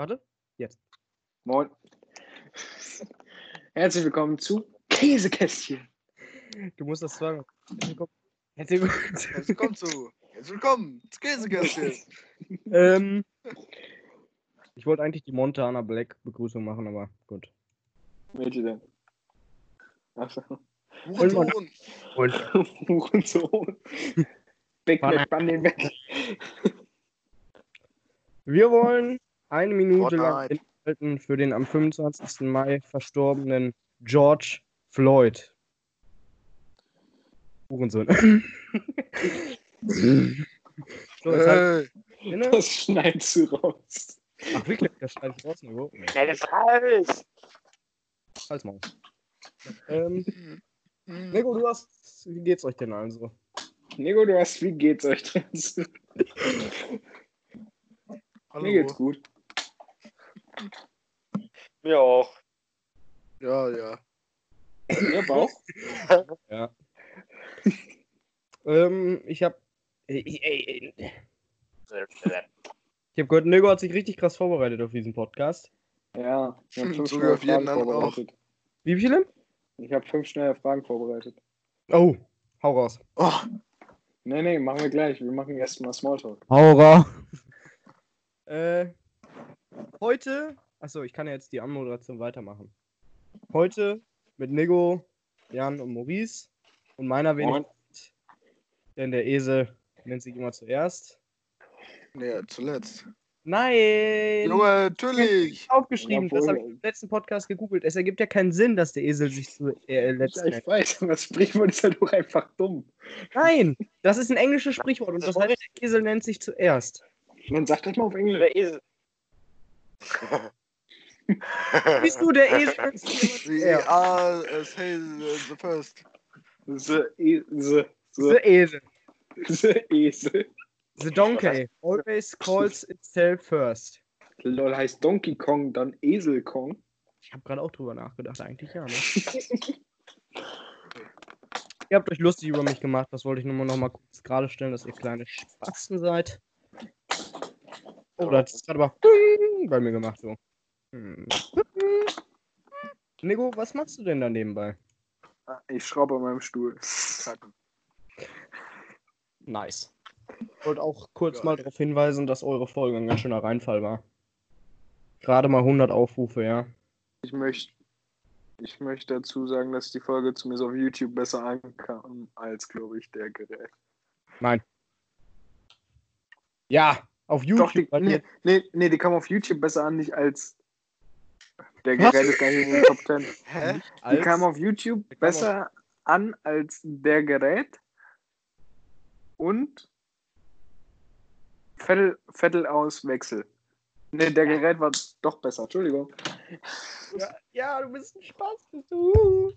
Warte, jetzt. Moin. Herzlich willkommen zu Käsekästchen. Du musst das zweimal. Herzlich willkommen. Herzlich willkommen zu. Herzlich willkommen zu Käsekästchen. ähm, ich wollte eigentlich die Montana Black Begrüßung machen, aber gut. Welche denn? Achso. Hurensohn. Und Hurensohn. Big Mann. Mac Bunny weg. wir wollen eine Minute lang Fortnite. inhalten für den am 25. Mai verstorbenen George Floyd. Hurensohn. so, halt inne. Das schneidest du raus. Ach, wirklich? Das schneide ich raus. Nico? Nee, Schnell das raus. halt's mal. Ähm, Hm. Nico, du hast. Wie geht's euch denn also? Nico, du hast, wie geht's euch denn? Hallo. Mir geht's gut. Mir auch. Ja, ja. Ja, Bauch? Ja. ähm, ich hab. Ich, ich, ich hab gehört, Nico hat sich richtig krass vorbereitet auf diesen Podcast. Ja, ich habe fünf So wie schnelle auf jeden Fragen anderen auch. vorbereitet. Wie viele? Ich habe fünf schnelle Fragen vorbereitet. Oh, hau raus. Oh, Nee, nee, machen wir gleich. Wir machen erstmal Smalltalk. Hau raus. Äh, heute. Achso, ich kann ja jetzt die Anmoderation weitermachen. Heute mit Nico, Jan und Maurice und meiner wenigstens. Denn der Esel nennt sich immer zuerst. nee, zuletzt. Nein! Junge, natürlich. aufgeschrieben. Jawohl. Das habe ich im letzten Podcast gegoogelt. Es ergibt ja keinen Sinn, dass der Esel sich zu äh, letzt Ja, ich nennt. weiß, aber das Sprichwort ist halt doch einfach dumm. Nein, das ist ein englisches Sprichwort und das heißt, der Esel nennt sich zuerst. Man sagt das mal auf Englisch. Der Esel. Siehst du, der Esel The are as hail the first. The, e the, The Esel. the Esel. The donkey always calls itself first. Lol heißt Donkey Kong, dann Esel Kong. Ich habe gerade auch drüber nachgedacht, eigentlich ja. Ne? ihr habt euch lustig über mich gemacht, das wollte ich nur mal noch mal kurz gerade stellen, dass ihr kleine Spasten seid. Oh, das ist gerade aber bei mir gemacht so. Hm. Nico, was machst du denn da nebenbei? Ich schraube an meinem Stuhl. Nice. Ich wollte auch kurz Geil. mal darauf hinweisen, dass eure Folge ein ganz schöner Reinfall war. Gerade mal 100 Aufrufe, ja. Ich möchte ich möchte dazu sagen, dass die Folge zumindest auf YouTube besser ankam als, glaube ich, der Gerät. Nein. Ja, auf Doch, YouTube. die, weil nee, nee, nee, die kam auf YouTube besser an, nicht als der? Gerät ist gar nicht in den Top 10. Hä? Die als- kam auf YouTube Die kam besser an als der Gerät und Vettel, Vettel aus Wechsel. Ne, der Gerät war doch besser, Entschuldigung. Ja, ja, du bist ein Spaß, bist du.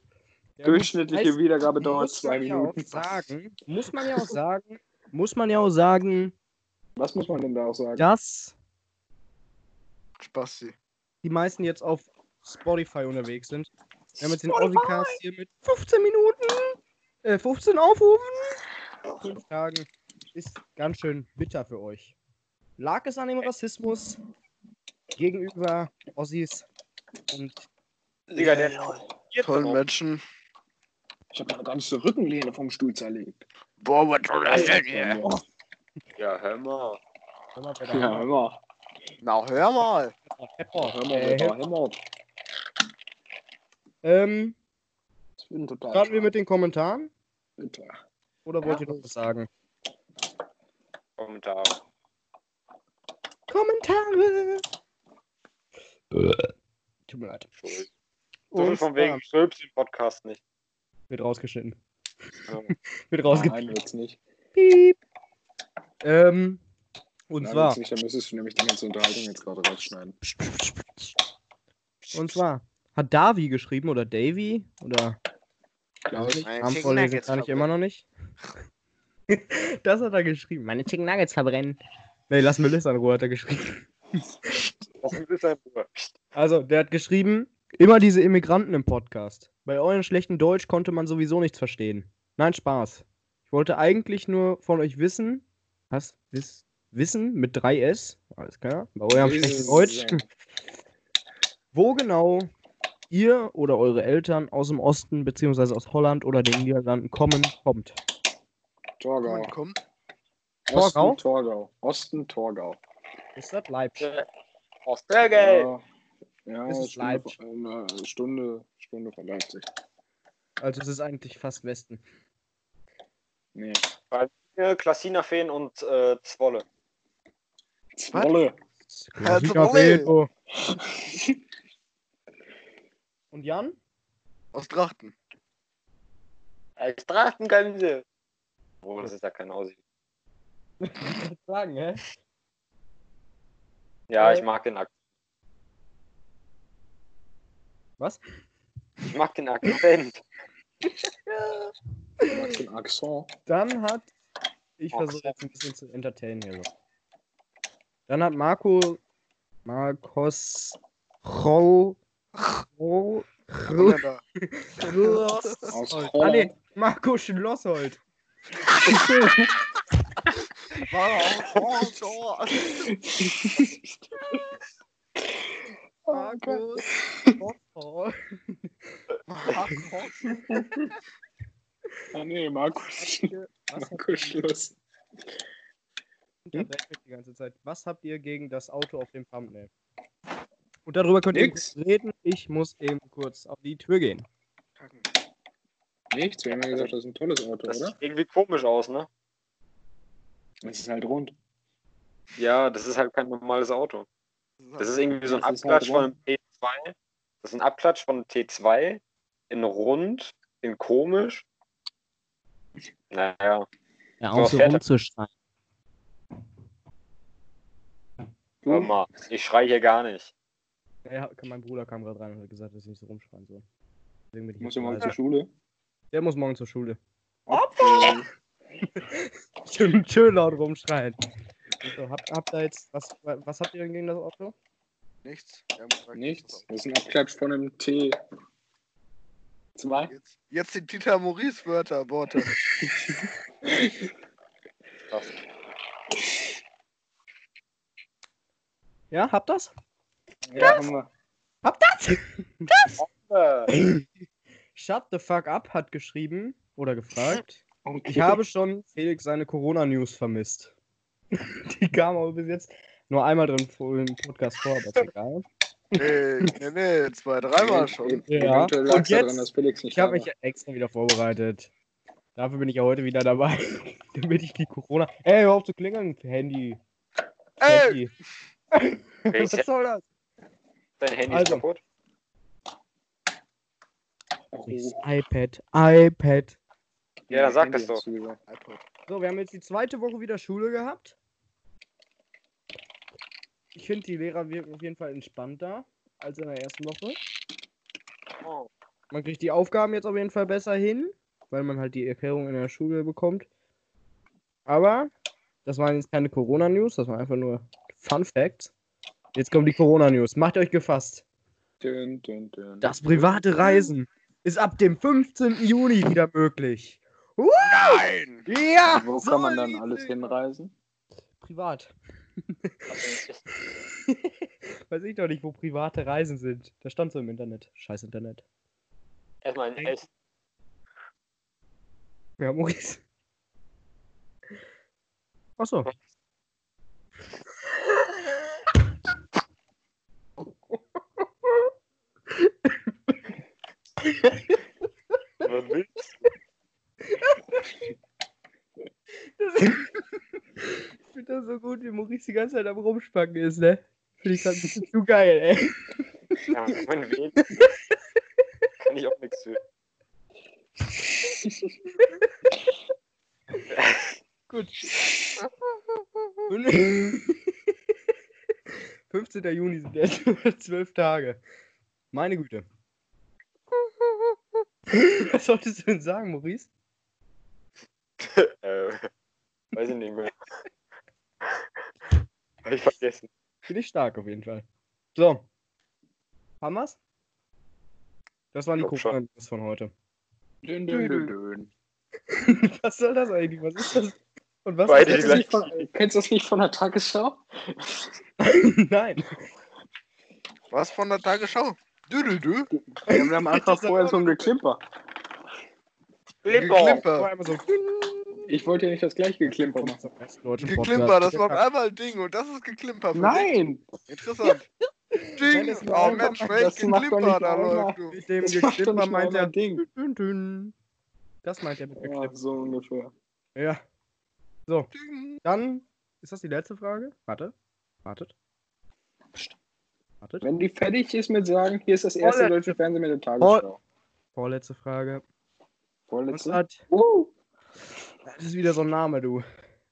Ja, Durchschnittliche heißt, Wiedergabe dauert zwei ja Minuten. sagen, muss man ja auch sagen, muss man ja auch sagen, Was muss man denn da auch sagen? dass Spasti. die meisten jetzt auf Spotify unterwegs sind. Wir haben jetzt den Aussie-Cast hier mit 15 Minuten, äh, 15 Aufrufen. Fünf Tagen ist ganz schön bitter für euch. Lag es an dem Rassismus gegenüber Ossis und Digga, der Tollen noch. Menschen. Ich habe meine ganze Rückenlehne vom Stuhl zerlegt. Boah, was soll das denn hier? Ja, Ja, hör mal. Hör mal, da hör mal. Na, hör mal. Pepper. Hör mal, Äh, hör mal, hör mal. ähm, Ich bin total starten wir mit den Kommentaren bitter. oder wollt ihr noch was sagen? Kommentar. Kommentare! Tut mir leid. Schuld. So Und von wegen Schulps im Podcast nicht. wird rausgeschnitten. Ja. Wird rausgeschnitten. Nein, wird's nicht. Piep. Ähm, und Nein, zwar, nicht. Dann müsstest du nämlich die ganze Unterhaltung jetzt gerade rausschneiden. und zwar hat Davi geschrieben oder Davy oder Glaube ich. Chicken vorlesen kann ich immer noch nicht. das hat er geschrieben. Meine Chicken Nuggets verbrennen. Nee, lass Melissa in Ruhe, hat er geschrieben. Also, der hat geschrieben, immer diese Immigranten im Podcast. Bei eurem schlechten Deutsch konnte man sowieso nichts verstehen. Nein, Spaß. Ich wollte eigentlich nur von euch wissen, was, wiss, Wissen mit 3S, alles klar, bei eurem schlechten. Deutsch, wo genau ihr oder eure Eltern aus dem Osten beziehungsweise aus Holland oder den Niederlanden kommen, kommt. Torgau. Komm, komm. Torgau? Osten, Torgau. Osten, Torgau. Ist das Leipzig? Ostbergel. Ja, ja Das ist Stunde, Leipzig. von- eine Stunde, Stunde von Leipzig. Also es ist eigentlich fast Westen. Nee. Klassinerfeen und äh, Zwolle. Zwolle. Klassiker Zwolle. Und Jan? Aus Drachten. Als Drachengänse. Oh, das ist ja kein Aussie. Sagen, hä? Ja, Äh. ich mag den Akzent. Was? Ich mag den Akzent. Magst du den Accent? Dann hat. Ich Ach versuche jetzt ein bisschen zu entertainen hier so. Dann hat Marco. Marcos. Ro. Ro. Holländer. Aus Ah, nee, Marco Schlossold. Marco Schlossold. Ah, nee, Markus. Was habt Markus Schluss. mich die ganze Zeit. Was habt ihr gegen das Auto auf dem Thumbnail? Und darüber könnt ihr Nix. kurz reden. Ich muss eben kurz auf die Tür gehen. Nichts, wir haben ja gesagt, das ist ein tolles Auto, Das oder? sieht irgendwie komisch aus, ne? Es ist halt rund. Ja, das ist halt kein normales Auto. Das ist irgendwie so ein Das ist halt Abklatsch von einem T2. Das ist ein Abklatsch von einem T2 in rund, in komisch. Naja, Ja, auch so er. rumzuschreien. hör mal, ich schrei hier gar nicht. Ja, mein Bruder kam gerade rein und hat gesagt, dass ich nicht so rumschreien soll. Deswegen bin ich Muss ja morgen zur Schule. Der muss morgen zur Schule. Okay. Schön, schön laut rumschreien. So, habt, habt ihr jetzt, was, was habt ihr denn gegen das Auto? Nichts. Nichts. Das ist ein Abklatsch von einem T. Zwei? Jetzt, jetzt die Dieter Maurice Wörter, Worte. Das, Ja, habt das? Ja, haben wir. Habt das? äh, Shut the fuck up hat geschrieben oder gefragt. Okay. Ich habe schon Felix seine Corona-News vermisst. Die kam aber bis jetzt nur einmal drin vor im Podcast vor, aber ist egal. Nee, nee, nee, zwei, dreimal schon. Ja. Und jetzt- daran, dass Felix nicht Ich habe mich extra wieder vorbereitet. Dafür bin ich ja heute wieder dabei, damit ich die Corona. Ey, hör auf zu klingeln, Handy. Ey! Handy. Was soll das? dein Handy Also. ist kaputt? das iPad, iPad. Ja, dann sag Handy das doch. So, wir haben jetzt die zweite Woche wieder Schule gehabt. Ich finde, die Lehrer wirken auf jeden Fall entspannter als in der ersten Woche. Oh. Man kriegt die Aufgaben jetzt auf jeden Fall besser hin, weil man halt die Erklärung in der Schule bekommt. Aber das waren jetzt keine Corona-News, das waren einfach nur Fun Facts. Jetzt kommen die Corona-News. Macht euch gefasst. Dün, dün, dün. Das private Reisen ist ab dem 15. Juni wieder möglich. Nein! Ja! Wo so kann man dann alles hinreisen? Privat. Weiß ich doch nicht, wo private Reisen sind. Das stand so im Internet. Scheiß Internet. Erstmal in Essen. Ja, Maurice. Achso. Was willst Ich finde das so gut, wie Maurice die ganze Zeit am Rumspacken ist, ne? Finde ich grad ein bisschen zu geil, ey. Ja, mein Weg. Kann ich auch nichts für. Gut. 15. Juni sind jetzt nur zwölf Tage. Meine Güte. Was solltest du denn sagen, Maurice? Äh, weiß ich nicht mehr. Hab ich vergessen. Finde ich stark auf jeden Fall. So. Haben wir's? Das waren die. Corona-News von heute. Dün, dün, dün, dün. Was soll das eigentlich? Was ist das? Und was Beide ist Kennst du, das nicht von, kennst du das nicht von der Tagesschau? Nein. Was von der Tagesschau? Dü, dü, dü. Wir haben Anfang vorher so ein Geklimper. Limbo. Geklimper. Ich wollte ja nicht das gleiche Geklimper machen. Geklimper, das war einmal ein Ding und das ist Geklimper. für Nein! dich. Interessant. Ding. Oh Mensch, welch das macht doch Geklimper nicht da läuft. Du. Mit dem Das macht doch Geklimper meint er. ein Ding. Dün, dün. Das meint er mit Ja, Geklimper. so ungefähr. Ja. So, Ding. dann ist das die letzte Frage. Warte. Wartet. Wartet. Wenn die fertig ist mit sagen, hier ist das erste Vorletzte- deutsche Fernsehen mit der Tagesschau. Vorletzte Frage. Vorletzte? hat, Uh, das ist wieder so ein Name, du.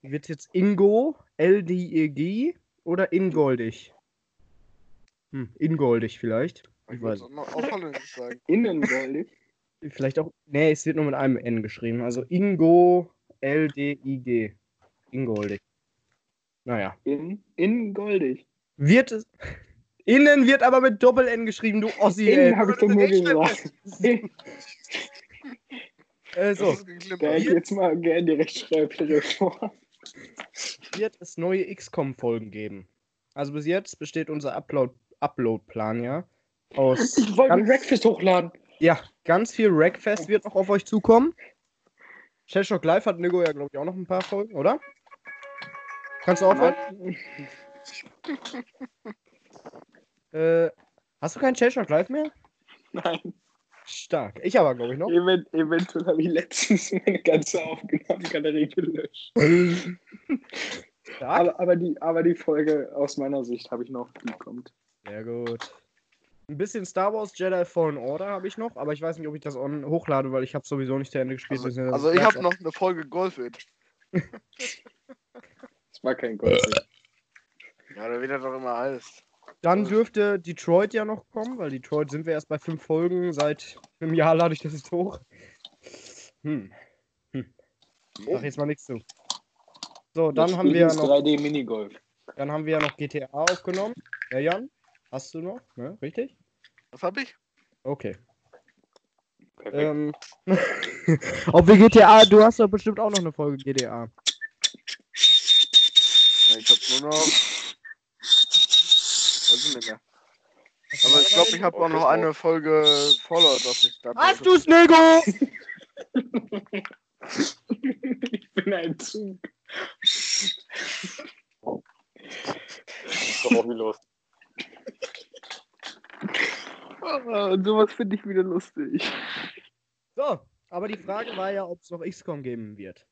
Wird jetzt Ingo, L-D-E-G oder Ingoldig? Hm, Ingoldig vielleicht. Ich Ich weiß. auf Holländisch sagen. innengoldig. Vielleicht auch. Nee, es wird nur mit einem N geschrieben. Also Ingo, L-D-I-G. Ingoldig. Naja. In, innengoldig. Wird es. Innen wird aber mit Doppel-N geschrieben, du Ossi. Innen habe ich doch nur gesagt. Äh, so. Das ist Da hätte ich jetzt mal gerne die Rechtschreibreform. wird es neue XCOM-Folgen geben. Also bis jetzt besteht unser Upload- Upload-Plan ja aus. Ich wollte ein Breakfast hochladen. ja, ganz viel Rackfest wird noch auf euch zukommen. Shellshock Live hat Nigo ja, glaube ich, auch noch ein paar Folgen, oder? Kannst du was? Äh, hast du keinen Shellshock Live mehr? Nein. Stark. Ich aber, glaube ich, noch. Event, eventuell habe ich letztens meine ganze Aufnahmegalerie gelöscht. Aber, aber, die, aber die Folge aus meiner Sicht habe ich noch, die kommt. Sehr gut. Ein bisschen Star Wars Jedi Fallen Order habe ich noch, aber ich weiß nicht, ob ich das on hochlade, weil ich habe sowieso nicht zu Ende gespielt. Also, also ich habe noch eine Folge Golf It. Das war kein Gold. Ja, da wird er doch immer heißt. Dann dürfte Detroit ja noch kommen, weil Detroit sind wir erst bei fünf Folgen. Seit einem Jahr lade ich das jetzt hoch. Hm. Hm. Sag jetzt mal nichts zu. So, dann Das haben wir ja noch, 3D Minigolf. dann haben wir ja noch GTA aufgenommen. Ja, Jan? Hast du noch? Ne? Richtig? Was hab ich? Okay. Perfekt. Ähm, ob wir GTA, du hast doch bestimmt auch noch eine Folge GTA. Ich hab nur noch. Weiß ich nicht mehr. Aber ich glaube, ich habe auch noch eine Folge Fallout, was ich da Hast du's, Nego? ich bin ein Zug. Doch auch wie los. Ah, sowas finde ich wieder lustig. So, aber die Frage war ja, ob es noch XCOM geben wird.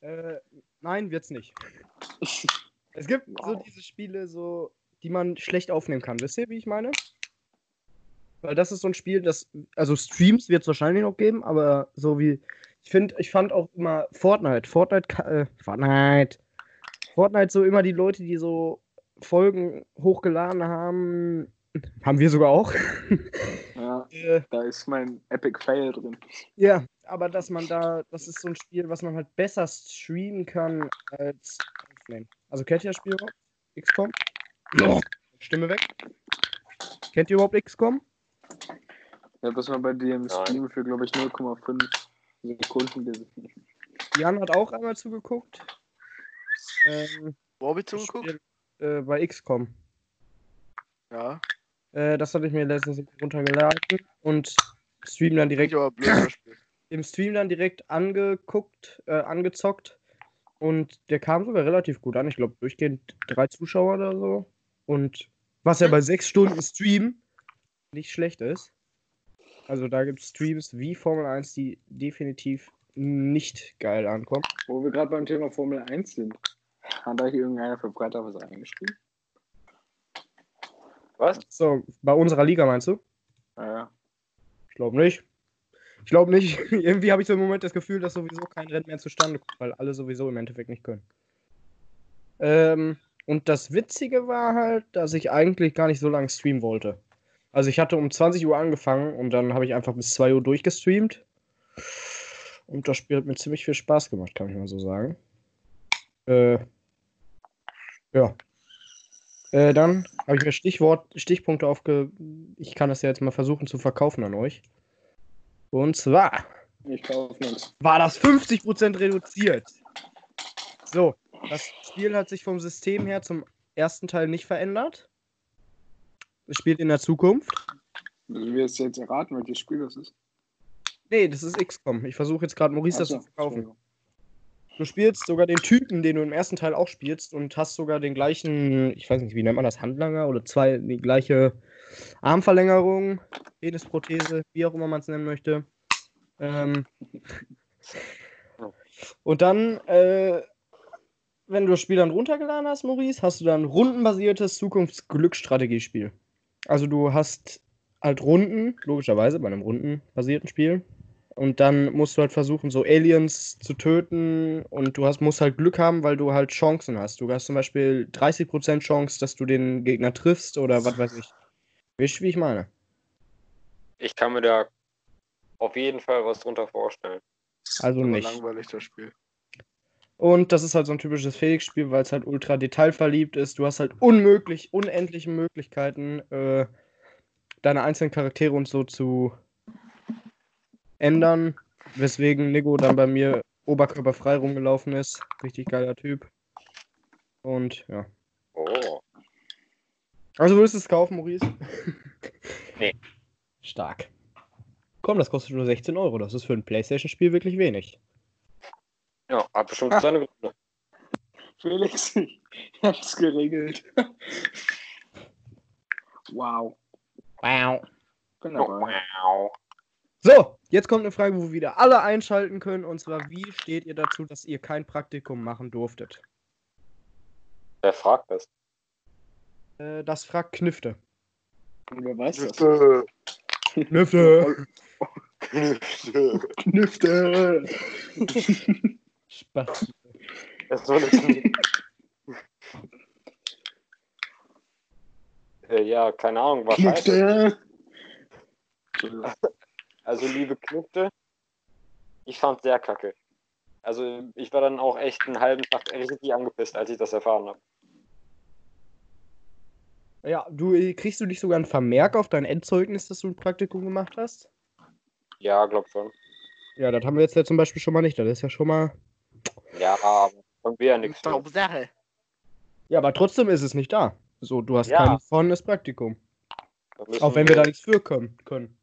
Äh, nein, wird's nicht. Es gibt so diese Spiele, so, die man schlecht aufnehmen kann. Wisst ihr, wie ich meine? Weil das ist so ein Spiel, das, also Streams wird es wahrscheinlich noch geben, aber so wie, ich finde, ich fand auch immer Fortnite, Fortnite, äh, Fortnite, Fortnite so immer die Leute, die so Folgen hochgeladen haben, haben wir sogar auch. Ja, äh, da ist mein Epic Fail drin. Ja, aber dass man da, das ist so ein Spiel, was man halt besser streamen kann als aufnehmen. Also kennt ihr das Spiel überhaupt? XCOM? Stimme weg. Kennt ihr überhaupt XCOM? Habe das mal bei dir im Nein. Stream für, glaube ich, 0,5 Sekunden. Jan hat auch einmal zugeguckt. Ähm, Wo hab ich zugeguckt? Spiel, äh, bei XCOM. Ja. Äh, das hatte ich mir letztens runtergeladen und Stream dann direkt Ich aber blöd im Stream dann direkt angeguckt, äh, angezockt und der kam sogar relativ gut an. Ich glaube, durchgehend drei Zuschauer oder so. Und was ja bei sechs Stunden Stream nicht schlecht ist. Also da gibt es Streams wie Formel 1, die definitiv nicht geil ankommen. Wo wir gerade beim Thema Formel 1 sind. Hat da hier irgendeiner für Freitag was eingeschrieben? Was? So, bei unserer Liga meinst du? Ja, Ich glaube nicht. Ich glaube nicht. Irgendwie habe ich so im Moment das Gefühl, dass sowieso kein Rennen mehr zustande kommt, weil alle sowieso im Endeffekt nicht können. Ähm, und das Witzige war halt, dass ich eigentlich gar nicht so lange streamen wollte. Also ich hatte um 20 Uhr angefangen und dann habe ich einfach bis 2 Uhr durchgestreamt. Und das Spiel hat mir ziemlich viel Spaß gemacht, kann ich mal so sagen. Äh, ja. Äh, dann habe ich mir Stichwort, Stichpunkte aufge... Ich kann das ja jetzt mal versuchen zu verkaufen an euch. Und zwar ich war das 50% reduziert. So, das Spiel hat sich vom System her zum ersten Teil nicht verändert. Es spielt in der Zukunft. Müssen wir jetzt erraten, welches Spiel das ist? Nee, das ist XCOM. Ich versuche jetzt gerade Maurice das so, zu verkaufen. Du spielst sogar den Typen, den du im ersten Teil auch spielst und hast sogar den gleichen, ich weiß nicht, wie nennt man das, Handlanger oder zwei, die gleiche Armverlängerung, Penisprothese, wie auch immer man es nennen möchte. Ähm, und dann, äh, wenn du das Spiel dann runtergeladen hast, Maurice, hast du dann rundenbasiertes Zukunftsglücksstrategiespiel. Also du hast halt Runden, logischerweise bei einem rundenbasierten Spiel. Und dann musst du halt versuchen, so Aliens zu töten. Und du hast, musst halt Glück haben, weil du halt Chancen hast. Du hast zum Beispiel 30% Chance, dass du den Gegner triffst oder was weiß ich. Wisst wie ich meine? Ich kann mir da auf jeden Fall was drunter vorstellen. Also Aber nicht. langweilig, das Spiel. Und das ist halt so ein typisches Felix-Spiel, weil es halt ultra detailverliebt ist. Du hast halt unmöglich, unendliche Möglichkeiten, äh, deine einzelnen Charaktere und so zu ändern. Weswegen Nico dann bei mir oberkörperfrei rumgelaufen ist. Richtig geiler Typ. Und ja. Also würdest du es kaufen, Maurice? Nee. Stark. Komm, das kostet nur 16 Euro. Das ist für ein Playstation-Spiel wirklich wenig. Ja, hat bestimmt seine Gründe. Felix, ich hab's geregelt. wow. Wow. Genau. Wow. So, jetzt kommt eine Frage, wo wir wieder alle einschalten können. Und zwar, wie steht ihr dazu, dass ihr kein Praktikum machen durftet? Wer fragt das? Äh, das fragt Knifte. Und wer weiß das? Äh, Knifte! Knüfte! Spaß. Das soll jetzt nicht. äh, ja, keine Ahnung, wahrscheinlich. Knüfte! Also, liebe Knüpfe, ich fand's sehr kacke. Also, ich war dann auch echt einen halben Tag richtig angepisst, als ich das erfahren habe. Ja, du äh, kriegst du nicht sogar einen Vermerk auf dein Endzeugnis, dass du ein Praktikum gemacht hast? Ja, glaub schon. Ja, das haben wir jetzt ja zum Beispiel schon mal nicht. Das ist ja schon mal. Ja, aber von mir ja nichts. Sache. Ja, aber trotzdem ist es nicht da. So, du hast Ja. kein vorhandenes Praktikum. Auch wenn wir da nichts für können. können.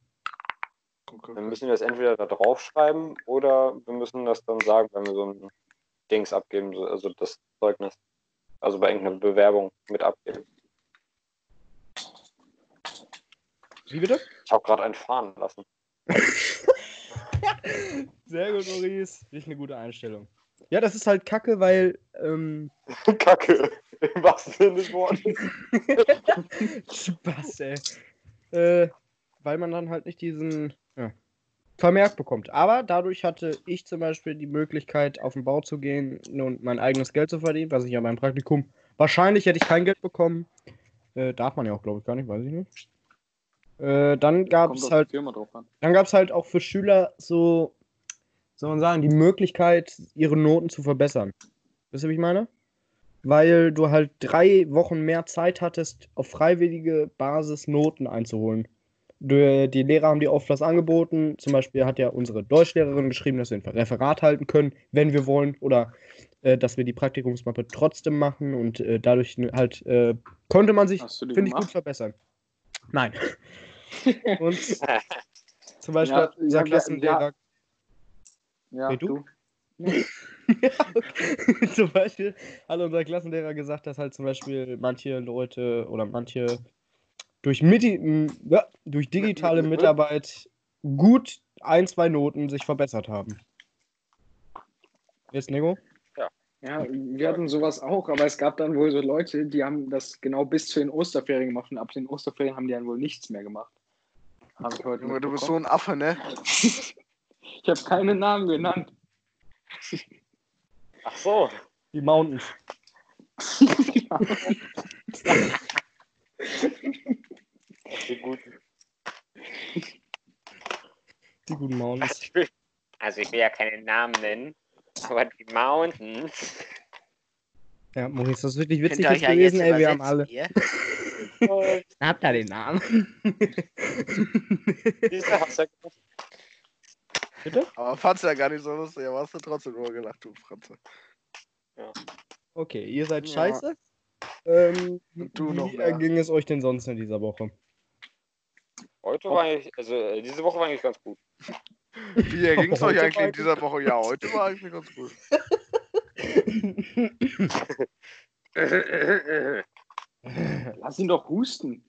Dann müssen wir das entweder da draufschreiben oder wir müssen das dann sagen, wenn wir so ein Dings abgeben, so- also das Zeugnis. Also bei irgendeiner Bewerbung mit abgeben. Wie bitte? Ich habe gerade einen fahren lassen. Sehr gut, Maurice. Richtig eine gute Einstellung. Ja, das ist halt kacke, weil. Ähm, Kacke. Im wahrsten Sinne des Wortes. Spaß, ey. Äh, weil man dann halt nicht diesen ja, Vermerk bekommt. Aber dadurch hatte ich zum Beispiel die Möglichkeit, auf den Bau zu gehen und mein eigenes Geld zu verdienen, was ich ja beim Praktikum. Wahrscheinlich hätte ich kein Geld bekommen. Äh, darf man ja auch, glaube ich, gar nicht, weiß ich nicht. Äh, dann gab es halt dann gab es halt auch für Schüler so, soll man sagen, die Möglichkeit, ihre Noten zu verbessern. Wisst ihr, wie ich meine? Weil du halt drei Wochen mehr Zeit hattest, auf freiwillige Basis Noten einzuholen. Die Lehrer haben dir oft was angeboten. Zum Beispiel hat ja unsere Deutschlehrerin geschrieben, dass wir ein Referat halten können, wenn wir wollen. Oder äh, dass wir die Praktikumsmappe trotzdem machen. Und äh, dadurch halt äh, konnte man sich, finde ich, gut verbessern. Nein. Und zum Beispiel Ja, hat unser ja, Klassenlehrer. Ja, Wer, du? du? Ja, okay. zum Beispiel hat unser Klassenlehrer gesagt, dass halt zum Beispiel manche Leute oder manche durch, Miti m- ja, durch digitale Mitarbeit gut ein, zwei Noten sich verbessert haben. Jetzt, Nego? Ja, wir hatten sowas auch, aber es gab dann wohl so Leute, die haben das genau bis zu den Osterferien gemacht und ab den Osterferien haben die dann wohl nichts mehr gemacht. Habe ich heute Junge, du bist so ein Affe, ne? Ich habe keine Namen genannt. Ach so. Die Mountains. Die guten. Die guten Mountains. Ich will, also ich will ja keine Namen nennen, aber die Mountains. Ja, Maurice, das ist wirklich witzig gewesen, ey, wir haben alle. Ihr? Habt ihr den Namen? Diese hast du ja gemacht. Bitte? Aber fand's ja gar nicht so lustig, aber hast du trotzdem nur gelacht, du Franze. Okay, ihr seid Ja. scheiße. Ähm, Und du noch wie mehr. ging es euch denn sonst in dieser Woche? Heute war eigentlich, also äh, diese Woche war eigentlich ganz gut. Wie ging es euch eigentlich war in dieser Woche? Ja, heute war eigentlich ganz gut. Lass ihn doch husten.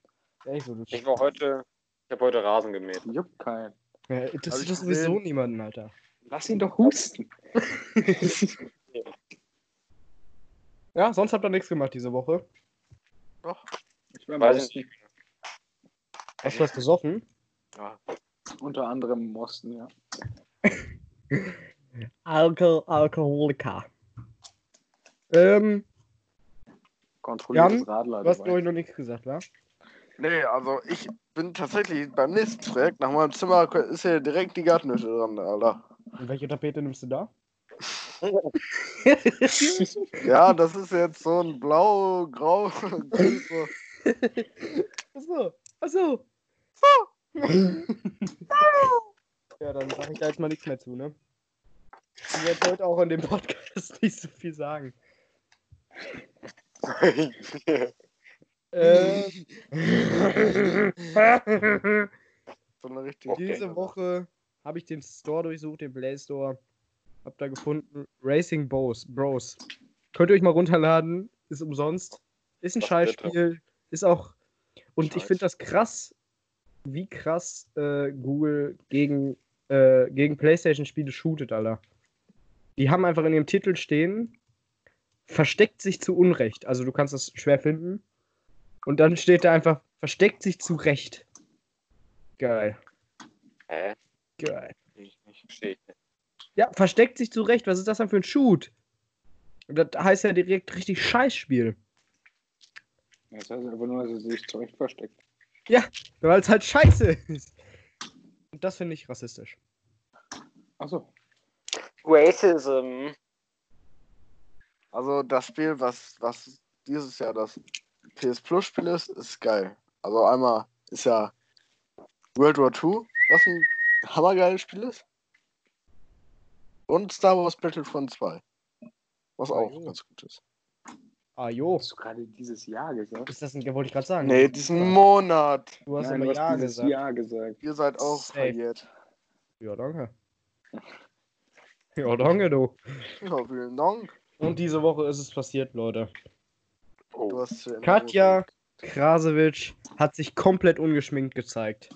Echt so, du Ich war heute, ich habe heute Rasen gemäht. Juckt keinen. Ja, das ist sowieso gesehen. niemanden, Alter. Lass ihn doch husten. Ja, sonst habt ihr nichts gemacht diese Woche. Ich war Weiß ich Mosten. Hast du was gesoffen? Ja. Unter anderem im Mosten, ja. Alkohol, Alkoholiker. Ähm, Kontrolliertes Jan, Radler. du hast ich noch nichts gesagt, wa? Nee, also ich bin tatsächlich beim nächsten Projekt nach meinem Zimmer ist hier direkt die Gartenhütte dran, Alter. Und welche Tapete nimmst du da? Ja, das ist jetzt so ein blau, grau, so. Achso, achso. ja, dann sage ich da jetzt mal nichts mehr zu, ne? Ich werde heute auch in dem Podcast nicht so viel sagen. Äh, so eine richtige. Diese Woche habe ich den Store durchsucht, den Play Store. Hab da gefunden Racing Bros. Bros. Könnt ihr euch mal runterladen, ist umsonst. Ist ein Scheißspiel, ist auch. Und ich Scheiß. finde das krass, wie krass äh, Google gegen, äh, gegen PlayStation-Spiele shootet, Alter. Die haben einfach in ihrem Titel stehen, versteckt sich zu Unrecht. Also du kannst das schwer finden. Und dann steht da einfach, versteckt sich zu Recht. Geil, Hä? geil. Ich verstehe nicht. Ja, versteckt sich zurecht. Was ist das denn für ein Shoot? Und das heißt ja direkt richtig Scheißspiel. Das heißt einfach nur, dass er sich zurecht versteckt. Weil es halt scheiße ist. Und das finde ich rassistisch. Achso. Racism. Also das Spiel, was, was dieses Jahr das PS Plus Spiel ist, ist geil. Also einmal ist ja World War II, was ein hammergeiles Spiel ist. Und Star Wars Battlefront 2. Was auch Oh. ganz gut ist. Ah, jo. Hast du gerade dieses Jahr gesagt? Ist das ein, wollte ich gerade sagen. Nee, diesen Monat. Du hast Nein, aber du Ja hast dieses gesagt. Jahr gesagt. Ihr seid auch Safe. verliert. Ja, danke. Ja, danke, du. Ja, vielen Dank. Und diese Woche ist es passiert, Leute. Oh. ja Katja Krasewitsch hat sich komplett ungeschminkt gezeigt.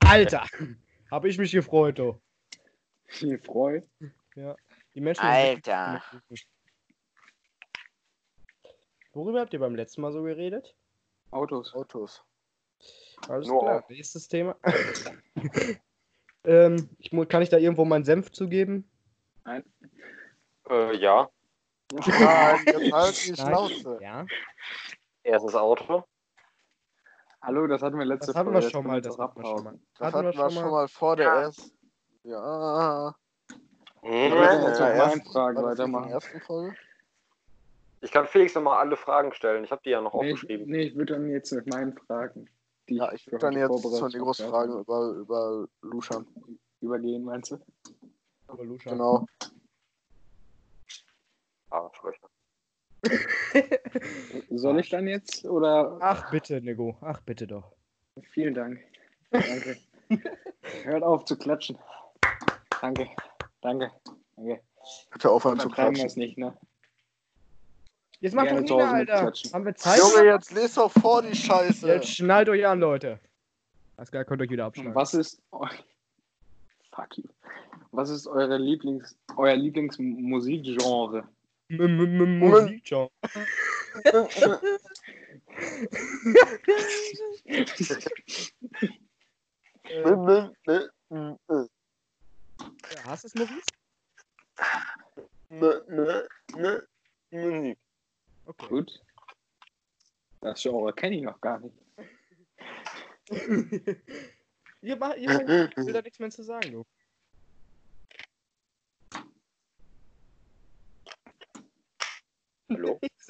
Alter! Hab ich mich gefreut, du. Viel Freude. Die Menschen. Alter. Worüber habt ihr beim letzten Mal so geredet? Autos. Autos. Alles Nur klar. Nächstes Thema. ähm, ich, kann ich da irgendwo meinen Senf zugeben? Äh, ja. Nein, jetzt halt die. Schnauze. Ja. Erstes Auto. Hallo, das hatten wir letzte Das hatten Folge. wir das schon können mal. Das hatten wir schon mal. Das hatten wir schon mal vor der Ja. ersten. Ja. Wir Ja, können jetzt ja. meinen Fragen weitermachen. ersten Folge? Ich kann Felix nochmal alle Fragen stellen. Ich habe die ja noch Nee, ich, aufgeschrieben. nee, ich würde dann jetzt mit meinen Fragen, die Ja, ich würde dann jetzt zu den habe, Großfragen über, über Luschan. übergehen, meinst du? Evolution. Genau. Arschlöcher. Soll ich dann jetzt oder? Ach bitte, Nego. Ach bitte doch. Vielen Dank. Danke. Hört auf zu klatschen. Danke. Danke. Danke. Bitte aufhören zu klatschen. es nicht, ne? Jetzt macht doch Hause Alter. Haben wir Zeit? Junge, jetzt lest doch vor die Scheiße. Jetzt schnallt euch an, Leute. Alles klar, könnt ihr euch wieder Und abschneiden. was ist Fuck you. Was ist eure Lieblings euer Lieblingsmusikgenre? M- m- m- Musikgenre. Ja, hast du es, Maurice? Musik. Okay. Gut. Das Genre kenne ich noch gar nicht. ihr macht, ihr fängt, ich will da nichts mehr zu sagen, du. Hallo? Ihr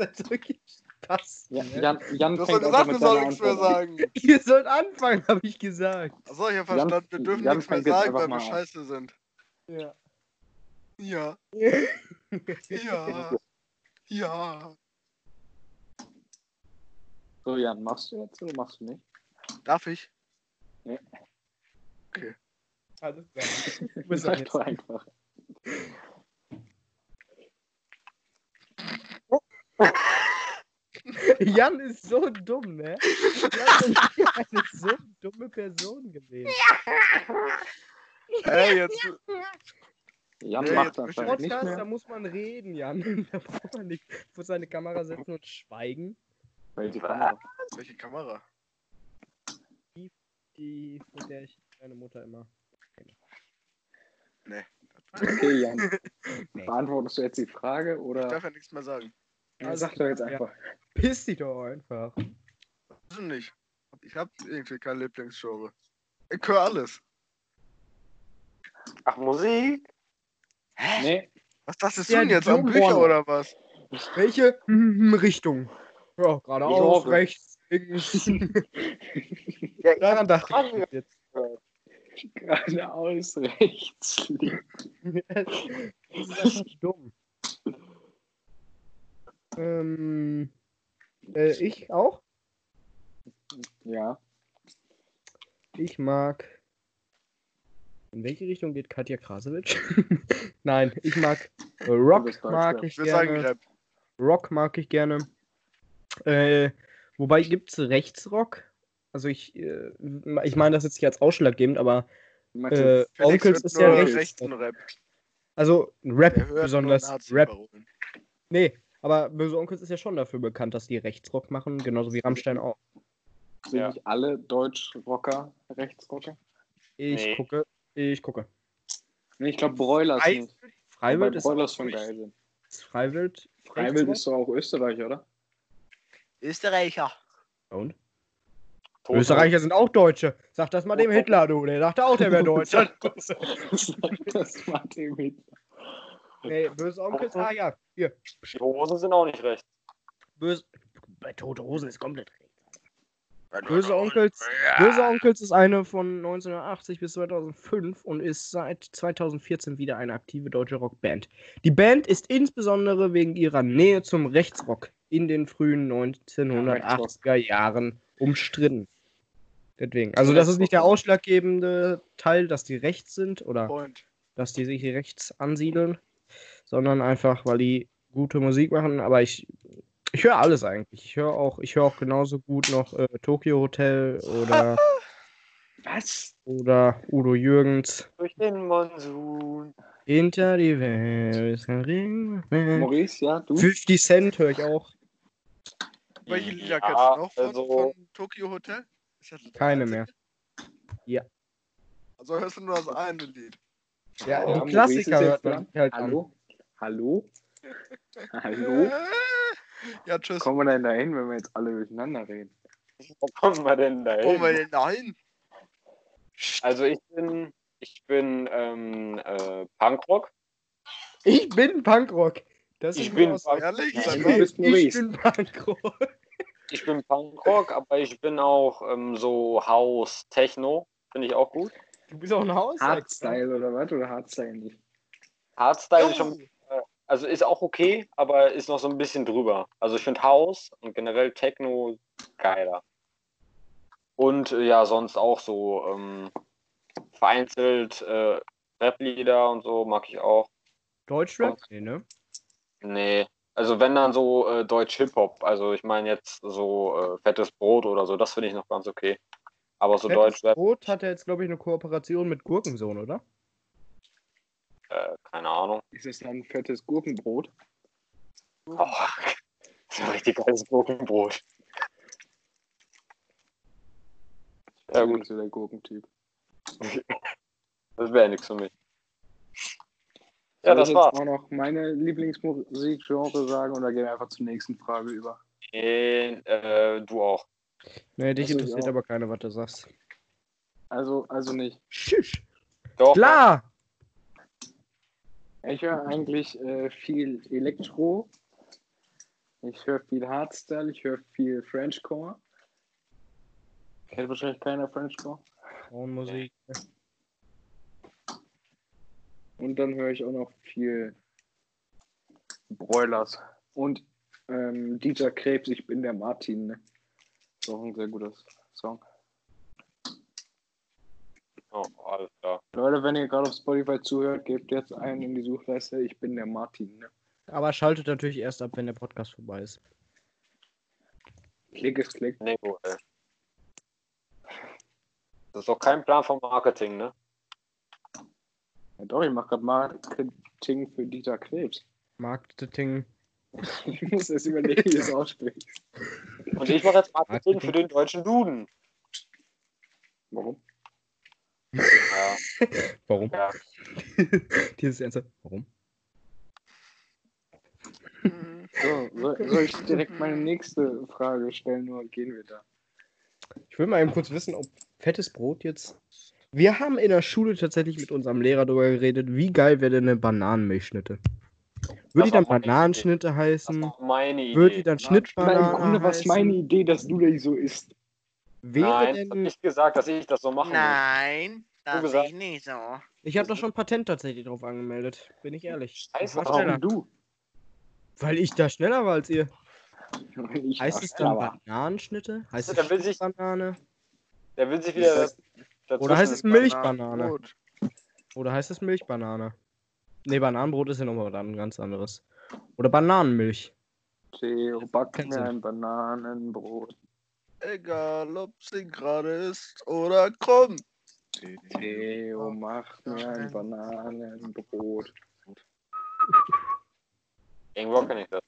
seid wirklich Pass. Ja, Jan, Jan Du hast gesagt, sollen seiner nichts mehr sagen. Ihr sollt anfangen, habe ich gesagt. Achso, ich hab Jan- verstanden, wir dürfen Jan nichts mehr sagen, weil wir an. scheiße sind. Ja. Ja. Ja. Ja. So, Jan, machst du jetzt oder machst du nicht? Darf ich? Alles klar. Du bist einfach. Jan ist so dumm, ne? Jan ist eine so dumme Person gewesen. Hey, jetzt. Jan Nee, macht das halt nicht Podcast, da mehr, muss man reden, Jan. Da braucht man nicht vor seine Kamera setzen und schweigen. weil die Kamera. Welche Kamera? Die, mit der ich meine Mutter immer. Okay, Jan. Nee. Beantwortest du jetzt die Frage Ich oder? darf ja nichts mehr sagen. Ja, sag doch jetzt Ja. einfach. Piss dich doch einfach. Weiß ich nicht. Ich hab irgendwie kein Lieblingsgenre. Ich höre alles. Ach, Musik? Nee, Was das ist Ja, denn jetzt? Am Bücher oder was? Welche hm, Richtung? Ja, geradeaus, rechts, links. Ja, Daran dachte ich jetzt. geradeaus rechts. links. Das ist einfach dumm. Ähm, äh, ich auch? Ja. Ich mag. In welche Richtung geht Katja Krasowitsch? Nein, ich mag Rock, mag ich gerne. Rock mag ich gerne. Äh, wobei gibt's Rechtsrock? Also ich, äh, ich meine das jetzt nicht als ausschlaggebend, aber äh, Onkels ist ja rechts. Rap. Also Rap Er besonders. Rap. Nee, aber Böse Onkels ist ja schon dafür bekannt, dass die Rechtsrock machen, genauso wie Rammstein auch. sind Ja. nicht alle Deutsch-Rocker Rechtsrocker? Ich Nee. gucke, ich gucke. Nee, ich glaube Broilers Frei- nicht. Freiwild ist, Broilers schon geil sind. Freiwild. Freiwild ist doch auch Österreich, oder? Österreicher. Und? Tot- Österreicher sind auch Deutsche. Sag das mal dem Hitler, du. Der dachte auch, der wäre Deutscher. das war dem mit. Nee, böse Onkels. Ah ja, hier. Die Hosen sind auch nicht recht. Böse. Bei Tote Hosen ist komplett recht. Böse Onkels, Böse Onkels ist eine von 1980 bis 2005 und ist seit 2014 wieder eine aktive deutsche Rockband. Die Band ist insbesondere wegen ihrer Nähe zum Rechtsrock in den frühen 1980er Jahren umstritten. Deswegen. Also das ist nicht der ausschlaggebende Teil, dass die rechts sind oder Freund. dass die sich rechts ansiedeln, sondern einfach, weil die gute Musik machen. Aber ich, ich höre alles eigentlich. Ich höre auch, ich höre auch genauso gut noch äh, Tokyo Hotel oder, Was? oder Udo Jürgens. Durch den Monsun. Hinter die Welt ist ein Ring. Maurice, ja, du? 50 Cent höre ich auch. Welche Lieder Ja, kennst du noch von, also- von Tokyo Hotel? Keine mehr. Ja. Also hörst du nur das eine Lied. Ja, Ja, die Klassiker hört man halt an. Hallo? Hallo? Ja, tschüss. Kommen wir denn da hin, wenn wir jetzt alle durcheinander reden? Wo kommen wir denn da Wo wir hin? denn da hin? Also ich bin, ich bin ähm, äh, Punkrock. Ich bin Punkrock. Das Ich ist bin Punk- Ehrlich? Mal. bist ich bin Punkrock. Ich bin Punkrock, aber ich bin auch ähm, so House, Techno. Finde ich auch gut. Du bist auch ein Haus. Hardstyle oder was? Oder Hardstyle nicht? Hardstyle ist schon, also ist auch okay, aber ist noch so ein bisschen drüber. Also ich finde House und generell Techno geiler. Und äh, ja, sonst auch so ähm, vereinzelt äh, Rap-Lieder und so mag ich auch. Deutschrap? Nee, ne? Nee, also wenn dann so äh, Deutsch Hip-Hop, also ich meine jetzt so äh, fettes Brot oder so, das finde ich noch ganz okay. Aber so Fettes Deutschrap, Brot hat er jetzt, glaube ich, eine Kooperation mit Gurkensohn, oder? Äh, keine Ahnung. Ist das dann ein fettes Gurkenbrot? Oh, das ist ein richtig geiles Gurkenbrot. Ja, Ich gut. so der Gurkentyp. Das wäre nichts für mich. Ja, ich das jetzt war's. auch noch meine Lieblingsmusikgenre sagen oder gehen wir einfach zur nächsten Frage über? Nee, äh, du auch. Nee, dich ich interessiert aber keiner, was du sagst. Also, also nicht. Tschüss. Doch. Klar! Ich höre eigentlich äh, viel Elektro. Ich höre viel Hardstyle. Ich höre viel Frenchcore. Kennt wahrscheinlich keiner Frenchcore. Frauenmusik. Und dann höre ich auch noch viel Broilers. Und ähm, Dieter Krebs, ich bin der Martin. Ne? Ist auch ein sehr guter Song. Oh, alles klar. Leute, wenn ihr gerade auf Spotify zuhört, gebt jetzt einen in die Suchleiste, ich bin der Martin. Ne? Aber schaltet natürlich erst ab, wenn der Podcast vorbei ist. Klick ist Klick. Nego, ey. Das ist doch kein Plan vom Marketing, ne? Ja, doch, ich mache gerade Marketing für Dieter Krebs. Marketing. Ich muss erst überlegen, wie du es aussprichst. Und ich mache jetzt Marketing für den deutschen Duden. Warum? Ja, Warum? ja. Dieses Ernste. Warum? So, soll, soll ich direkt meine nächste Frage stellen oder gehen wir da? Ich will mal eben kurz wissen, ob fettes Brot jetzt. Wir haben in der Schule tatsächlich mit unserem Lehrer darüber geredet, wie geil wäre denn eine Bananenmilchschnitte. Würde die dann Bananenschnitte Das heißen? war meine Idee. Würde die dann Na, im Grunde war es heißen? meine Idee, dass du da so isst. Wäre Nein, ich hab denn... nicht gesagt, dass ich das so machen will. Nein, das sehe gesagt. ich nicht so. Ich habe doch schon Patent tatsächlich drauf angemeldet. Bin ich ehrlich. Ich Scheiße, war warum schneller. du? Weil ich da schneller war als ihr. Ich Heißt es dann. Bananenschnitte? Heißt Also, es da will sich- Banane? Der will sich wieder Das Oder heißt es Milchbanane? Oder heißt es Milchbanane? Ne, Bananenbrot ist ja nochmal ein ganz anderes. Oder Bananenmilch. Theo, back Kein mir ein Bananenbrot. Egal, ob sie gerade ist oder krumm. Theo, mach mir ein Bananenbrot. Irgendwo kann ich das.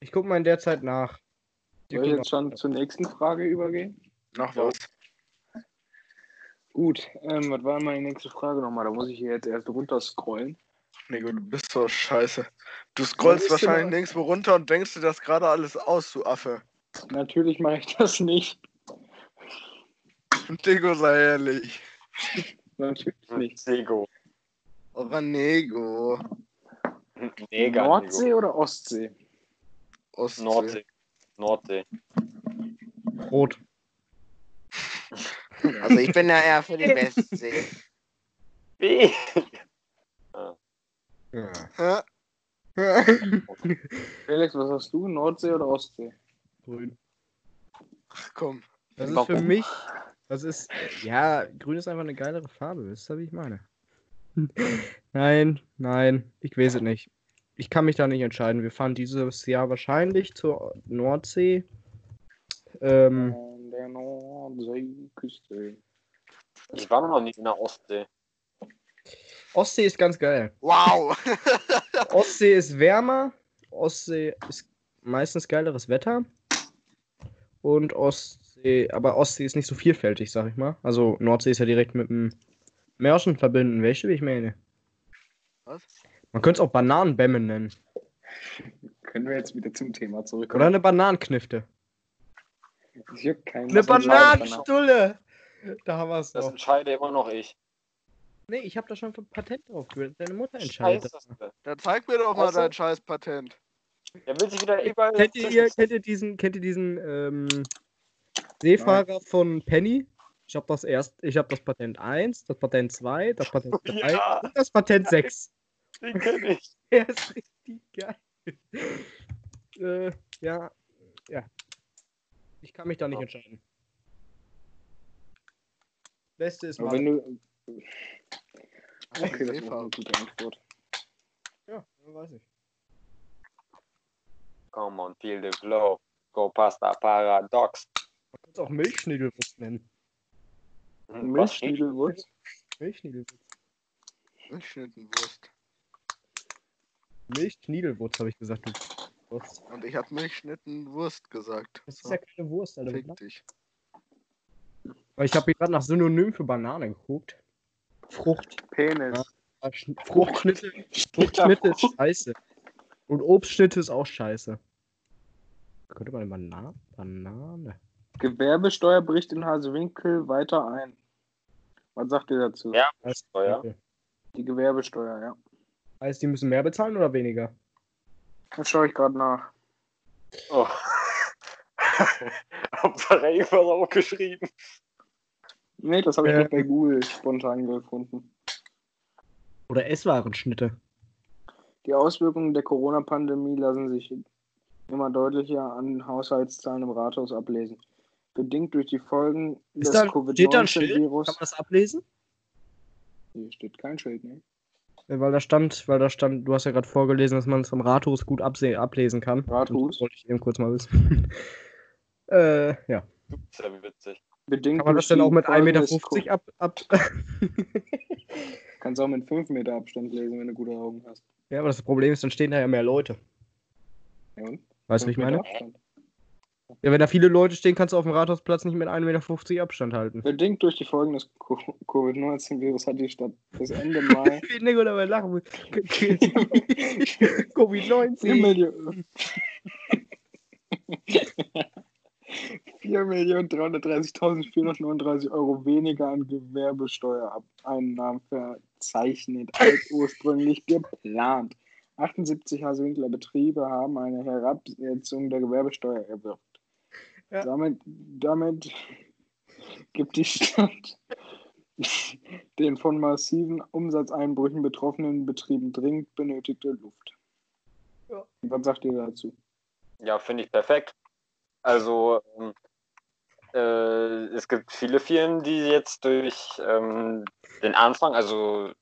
Ich guck mal in der Zeit nach. Soll ich jetzt schon zur nächsten Frage übergehen? Noch was? Gut, ähm, was war meine nächste Frage nochmal? Da muss ich hier jetzt erst runter scrollen. Nico, du bist so scheiße. Du scrollst wahrscheinlich nirgendwo runter und denkst dir das gerade alles aus, du Affe. Natürlich mache ich das nicht. Nico, sei ehrlich. Natürlich nicht. Sego. Oh, Nego. Neger. Nordsee oder Ostsee? Ostsee. Nordsee. Nordsee. Brot. Also ich bin da eher für die Westsee. Wie? Hä? Felix, was hast du? Nordsee oder Ostsee? Grün. Ach, komm. Das ist für mich. Das ist. Ja, grün ist einfach eine geilere Farbe. Wisst ihr, wie ich meine? nein, nein. Ich weiß es nicht. Ich kann mich da nicht entscheiden. Wir fahren dieses Jahr wahrscheinlich zur Nordsee. Ähm, An der Nordseeküste. Ich war noch nie in der Ostsee. Ostsee ist ganz geil. Wow. Ostsee ist wärmer. Ostsee ist meistens geileres Wetter. Und Ostsee, aber Ostsee ist nicht so vielfältig, sag ich mal. Also Nordsee ist ja direkt mit dem Märschen verbinden. Welche, wie ich meine? Was? Man könnte es auch Bananenbämme nennen. Können wir jetzt wieder zum Thema Oder zurückkommen? eine Bananenknifte. Ich hab keinen Eine Bananenstulle! Da haben wir es Das entscheide immer noch ich. Nee, ich habe da schon für Patent drauf. Deine Mutter entscheidet. Scheiße. das. Dann zeig mir doch mal Außer- dein scheiß Patent. Der will sich wieder überall. Kennt ihr, kennt ihr diesen, kennt ihr diesen ähm, Seefahrer von Penny? Ich habe das erst, ich habe das Patent 1, das Patent 2, das Patent 3 Ja. und das Patent 6. Den kenn ich. Der ist richtig geil. äh, ja, ja. Ich kann mich da nicht entscheiden. Beste ist mal. wenn du. Okay, das Seefahrer. war eine gute Antwort. Ja, weiß ich. Come on, feel the flow. Go pasta paradox. Man kann es auch Milchschniedelwurst nennen. Hm, was? Milchschniedelwurst. Milchschniedelwurst. Milchschnittenwurst. Milchschniedelwurst, habe ich gesagt. Du Wurst. Und ich hab Milchschnittenwurst gesagt. Das ist ja keine Wurst, Alter. fick dich. Weil ich habe hier gerade nach Synonym für Banane geguckt. Frucht. Penis. Sch- Fruchtschnitte. Fruchtschnitte ist scheiße. Und Obstschnitte ist auch scheiße. Könnte man Banane? Banane. Gewerbesteuer bricht in Hasewinkel weiter ein. Was sagt ihr dazu? Ja. Heißt, Steuer? Die Gewerbesteuer, ja. heißt, die müssen mehr bezahlen oder weniger? Das schaue ich gerade nach. Oh. Hauptsache irgendwas auch geschrieben. Nee, das habe ich Äh. nicht bei Google spontan gefunden. Oder Esswarenschnitte. Die Auswirkungen der Corona-Pandemie lassen sich immer deutlicher an Haushaltszahlen im Rathaus ablesen. Bedingt durch die Folgen Ist des da, steht da ein Schild? Kann Covid-19-Virus. man das ablesen? Hier steht kein Schild, ne? Ja, Weil da stand, weil da stand, du hast ja gerade vorgelesen, dass man es vom Rathaus gut ablesen kann. Rathaus? Das wollte ich eben kurz mal wissen. äh, ja. Ist ja witzig. Bedingt Kann man das denn auch mit 1,50 Folgen Meter ab, ab Kannst auch mit 5 Meter Abstand lesen, wenn du gute Augen hast. Ja, aber das Problem ist, dann stehen da ja mehr Leute. Ja, und? Weißt du, wie ich 5 Meter meine? Abstand. Ja, wenn da viele Leute stehen, kannst du auf dem Rathausplatz nicht mit 1,50 Meter Abstand halten. Bedingt durch die Folgen des Co- Covid-19-Virus hat die Stadt bis Ende Mai Wie Nico dabei lachen muss. 4 Covid-19. Millionen. 4.330.439 Euro weniger an Gewerbesteuereinnahmen verzeichnet als ursprünglich geplant. 78 Haswinkler Betriebe haben eine Herabsetzung der Gewerbesteuer erwirkt. Ja. Damit, damit gibt die Stadt den von massiven Umsatzeinbrüchen betroffenen Betrieben dringend benötigte Luft. Ja. Was sagt ihr dazu? Ja, finde ich perfekt. Also, ähm, äh, es gibt viele Firmen, die jetzt durch ähm, den Anfang, also,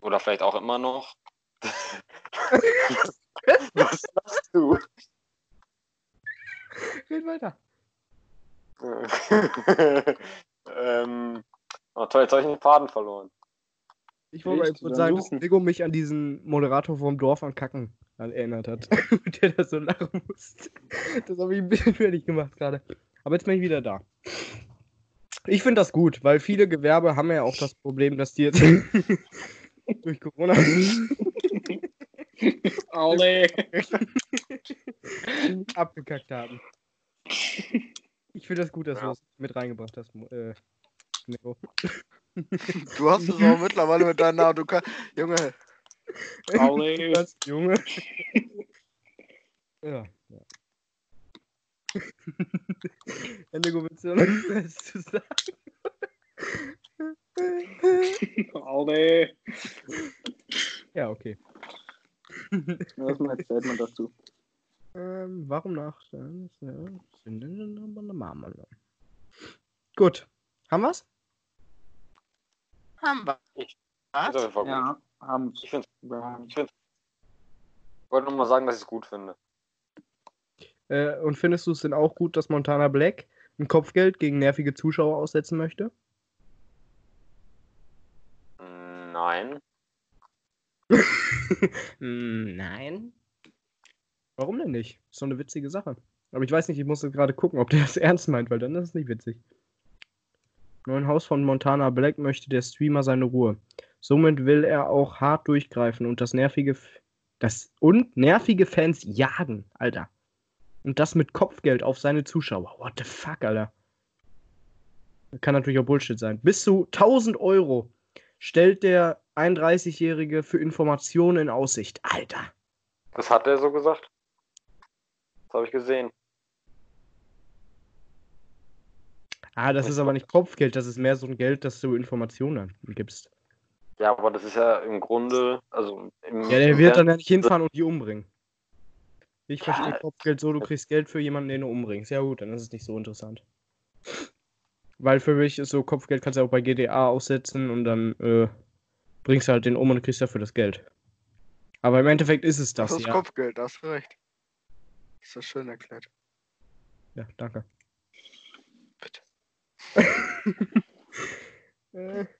oder vielleicht auch immer noch. Was machst du? Red weiter. ähm, oh, toll, jetzt habe ich den Faden verloren. Ich wollte Dann sagen, dass. Nico mich an diesen Moderator vom Dorf an Kacken erinnert hat. der da so lachen musste. Das habe ich ein bisschen fertig gemacht gerade. Aber jetzt bin ich wieder da. Ich finde das gut, weil viele Gewerbe haben ja auch das Problem, dass die jetzt durch Corona Alle. abgekackt haben. Ich finde das gut, dass du Ja. das mit reingebracht hast, äh, Nico. Du hast es auch mittlerweile mit deinem Namen. Du kannst, Junge, Alle. Das Junge. ja, ja. Nico, willst du noch was zu sagen? Alle. Ja, okay. Was ist mein Statement dazu? Ähm, warum nach? Gut. Haben wir's? Haben wir. Auf jeden Fall gut. Ja, haben Ich finde ich wollte nur mal sagen, dass ich es gut finde. Äh, und findest du es denn auch gut, dass Montana Black ein Kopfgeld gegen nervige Zuschauer aussetzen möchte? Nein. Hm, Nein. Warum denn nicht? Ist doch eine witzige Sache. Aber ich weiß nicht, ich muss jetzt gerade gucken, ob der das ernst meint, weil dann ist es nicht witzig. Neuen Haus von Montana Black möchte der Streamer seine Ruhe. Somit will er auch hart durchgreifen und das nervige F- das und nervige Fans jagen, Alter. Und das mit Kopfgeld auf seine Zuschauer. What the fuck, Alter. Kann natürlich auch Bullshit sein. Bis zu 1000 Euro stellt der 31-Jährige für Informationen in Aussicht. Alter. Das hat er so gesagt. Das habe ich gesehen. Ah, das ist aber nicht Kopfgeld, das ist mehr so ein Geld, das du Informationen gibst. Ja, aber das ist ja im Grunde, also im, Ja, der im wird dann ja nicht hinfahren und die umbringen. Ich Ja. verstehe Kopfgeld so, du kriegst Geld für jemanden, den du umbringst. Ja gut, dann ist es nicht so interessant. Weil für mich ist so, Kopfgeld kannst du auch bei GDA aussetzen und dann äh, bringst du halt den um und kriegst dafür das Geld. Aber im Endeffekt ist es das, das ist ja. Kopfgeld, da hast du recht. Ist das schön erklärt. Ja, danke. Bitte. Äh.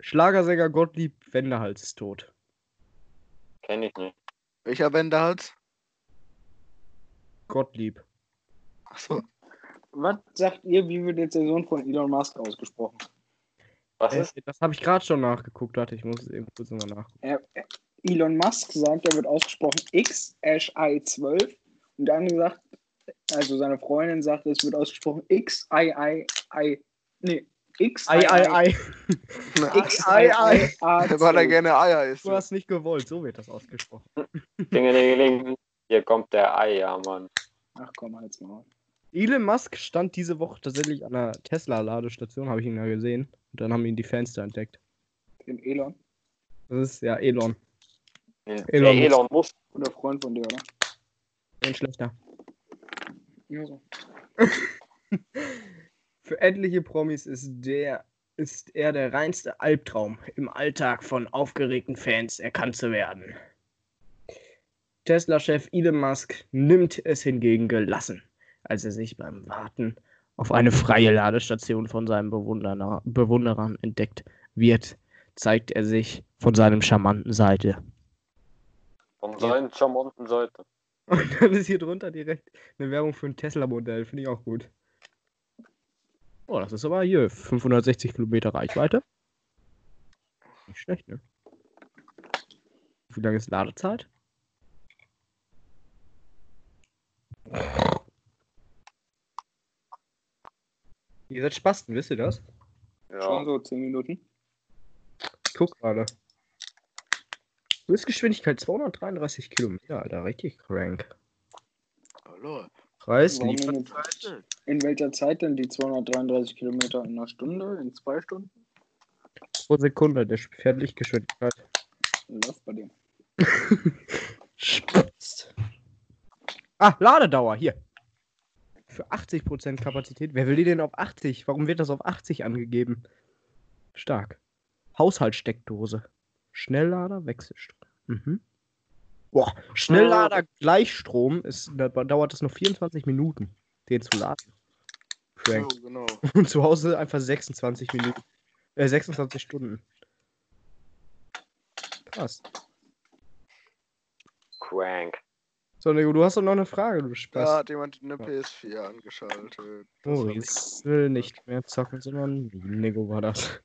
Schlagersänger Gottlieb Wendehals ist tot. Kenn ich nicht. Welcher Wendehals? Gottlieb. Achso. Was sagt ihr, wie wird jetzt der Sohn von Elon Musk ausgesprochen? Was Äh, ist? das habe ich gerade schon nachgeguckt. Warte, ich muss es eben kurz nochmal nachgucken. Er- Elon Musk sagt, er wird ausgesprochen XI12 und der andere sagt, also seine Freundin sagt, es wird ausgesprochen XII, nee, XII, Ei, ei, ei. XII, Weil er gerne Eier isst. Du hast nicht gewollt, so wird das ausgesprochen. Dingelingeling. Hier kommt der Ei, ja, Mann. Ach komm, halt's mal. Elon Musk stand diese Woche tatsächlich an einer Tesla-Ladestation, habe ich ihn ja gesehen. Und dann haben ihn die Fans da entdeckt. Den Elon, Das ist ja Elon. Der Elon Elon, muss. guter Freund von dir, oder? Ein schlechter. Ja, so. Für etliche Promis ist der ist er der reinste Albtraum, im Alltag von aufgeregten Fans erkannt zu werden. Tesla-Chef Elon Musk nimmt es hingegen gelassen, als er sich beim Warten auf eine freie Ladestation von seinen Bewunderer, Bewunderern entdeckt wird, zeigt er sich von seinem charmanten Seite. Von seinen charmanten Seite. Und dann ist hier drunter direkt eine Werbung für ein Tesla-Modell, finde ich auch gut. Oh, das ist aber hier 560 Kilometer Reichweite. Nicht schlecht, ne? Wie lange ist Ladezeit? Ihr seid Spasten, wisst ihr das? Schon Ja. so 10 Minuten. Ich guck gerade. Höchstgeschwindigkeit 233 Kilometer, Alter. Richtig crank. Hallo. Preis, Lieferzeit. In welcher Zeit denn die 233 Kilometer? In einer Stunde? In zwei Stunden? pro Sekunde der Pferdlichtgeschwindigkeit. Läuft bei dem. Spitzt. Ah, Ladedauer, hier. Für 80% Kapazität. Wer will die denn auf 80? Warum wird das auf 80 angegeben? Stark. Haushaltssteckdose. Schnelllader, Wechselstrom. Mhm. Boah, Schnelllader Gleichstrom ist, da dauert es nur 24 Minuten, den zu laden. Oh, Crank. genau. Und zu Hause einfach 26 Minuten. Äh, 26 Stunden. Krass. Crank. So, Nico, du hast doch noch eine Frage, du Da Spaß. hat jemand eine PS4 angeschaltet. Maurice will nicht mehr zocken, sondern Nico war das.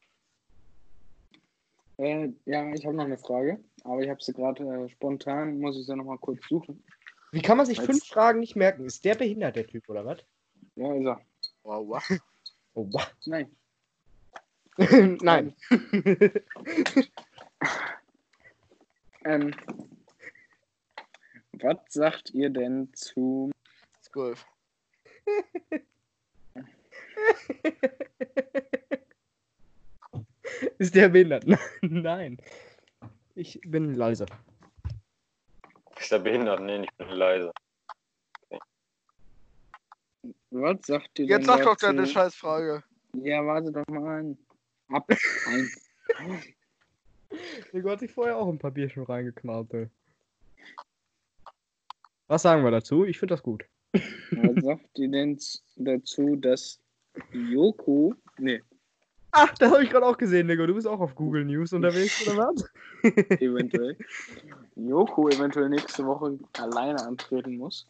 Äh, ja, ich habe noch eine Frage, aber ich habe sie gerade äh, spontan, muss ich sie nochmal kurz suchen. Wie kann man sich Als- fünf Fragen nicht merken? Ist der behindert, der Typ, oder was? Ja, ist er. Wow, wow. Oh, wow. Nein. Nein. Ähm, was sagt ihr denn zu Golf. Ist der behindert? Nein. Ich bin leise. Ist der behindert? Nee, ich bin leise. was sagt ihr Jetzt denn sag doch dazu? deine Scheißfrage. Ja, warte doch mal an. Ab eins. Nico hat sich vorher auch ein Papier schon reingeknallt, ey. Was sagen wir dazu? Ich finde das gut. Was sagt ihr denn dazu, dass Joko, nee, Ach, das habe ich gerade auch gesehen, Nico. Du bist auch auf Google News unterwegs, oder was? eventuell, Joko eventuell nächste Woche alleine antreten muss?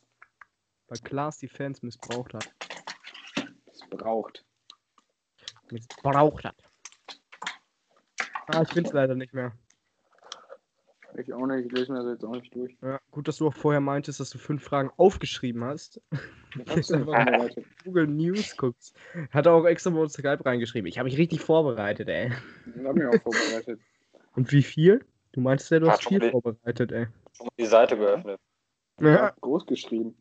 Weil Klaas die Fans missbraucht hat. Das braucht. Missbraucht hat. Ah, ich es leider nicht mehr. Ich auch nicht, ich lese mir das jetzt auch nicht durch. Ja, gut, dass du auch vorher meintest, dass du fünf Fragen aufgeschrieben hast. Google News guckst. Hat er auch extra bei uns Skype reingeschrieben. Ich habe mich richtig vorbereitet, ey. Ich hab mich auch vorbereitet. Und wie viel? Du meintest ja, du Hat hast viel die- vorbereitet, ey. Schon mal die Seite geöffnet. Ja. groß geschrieben.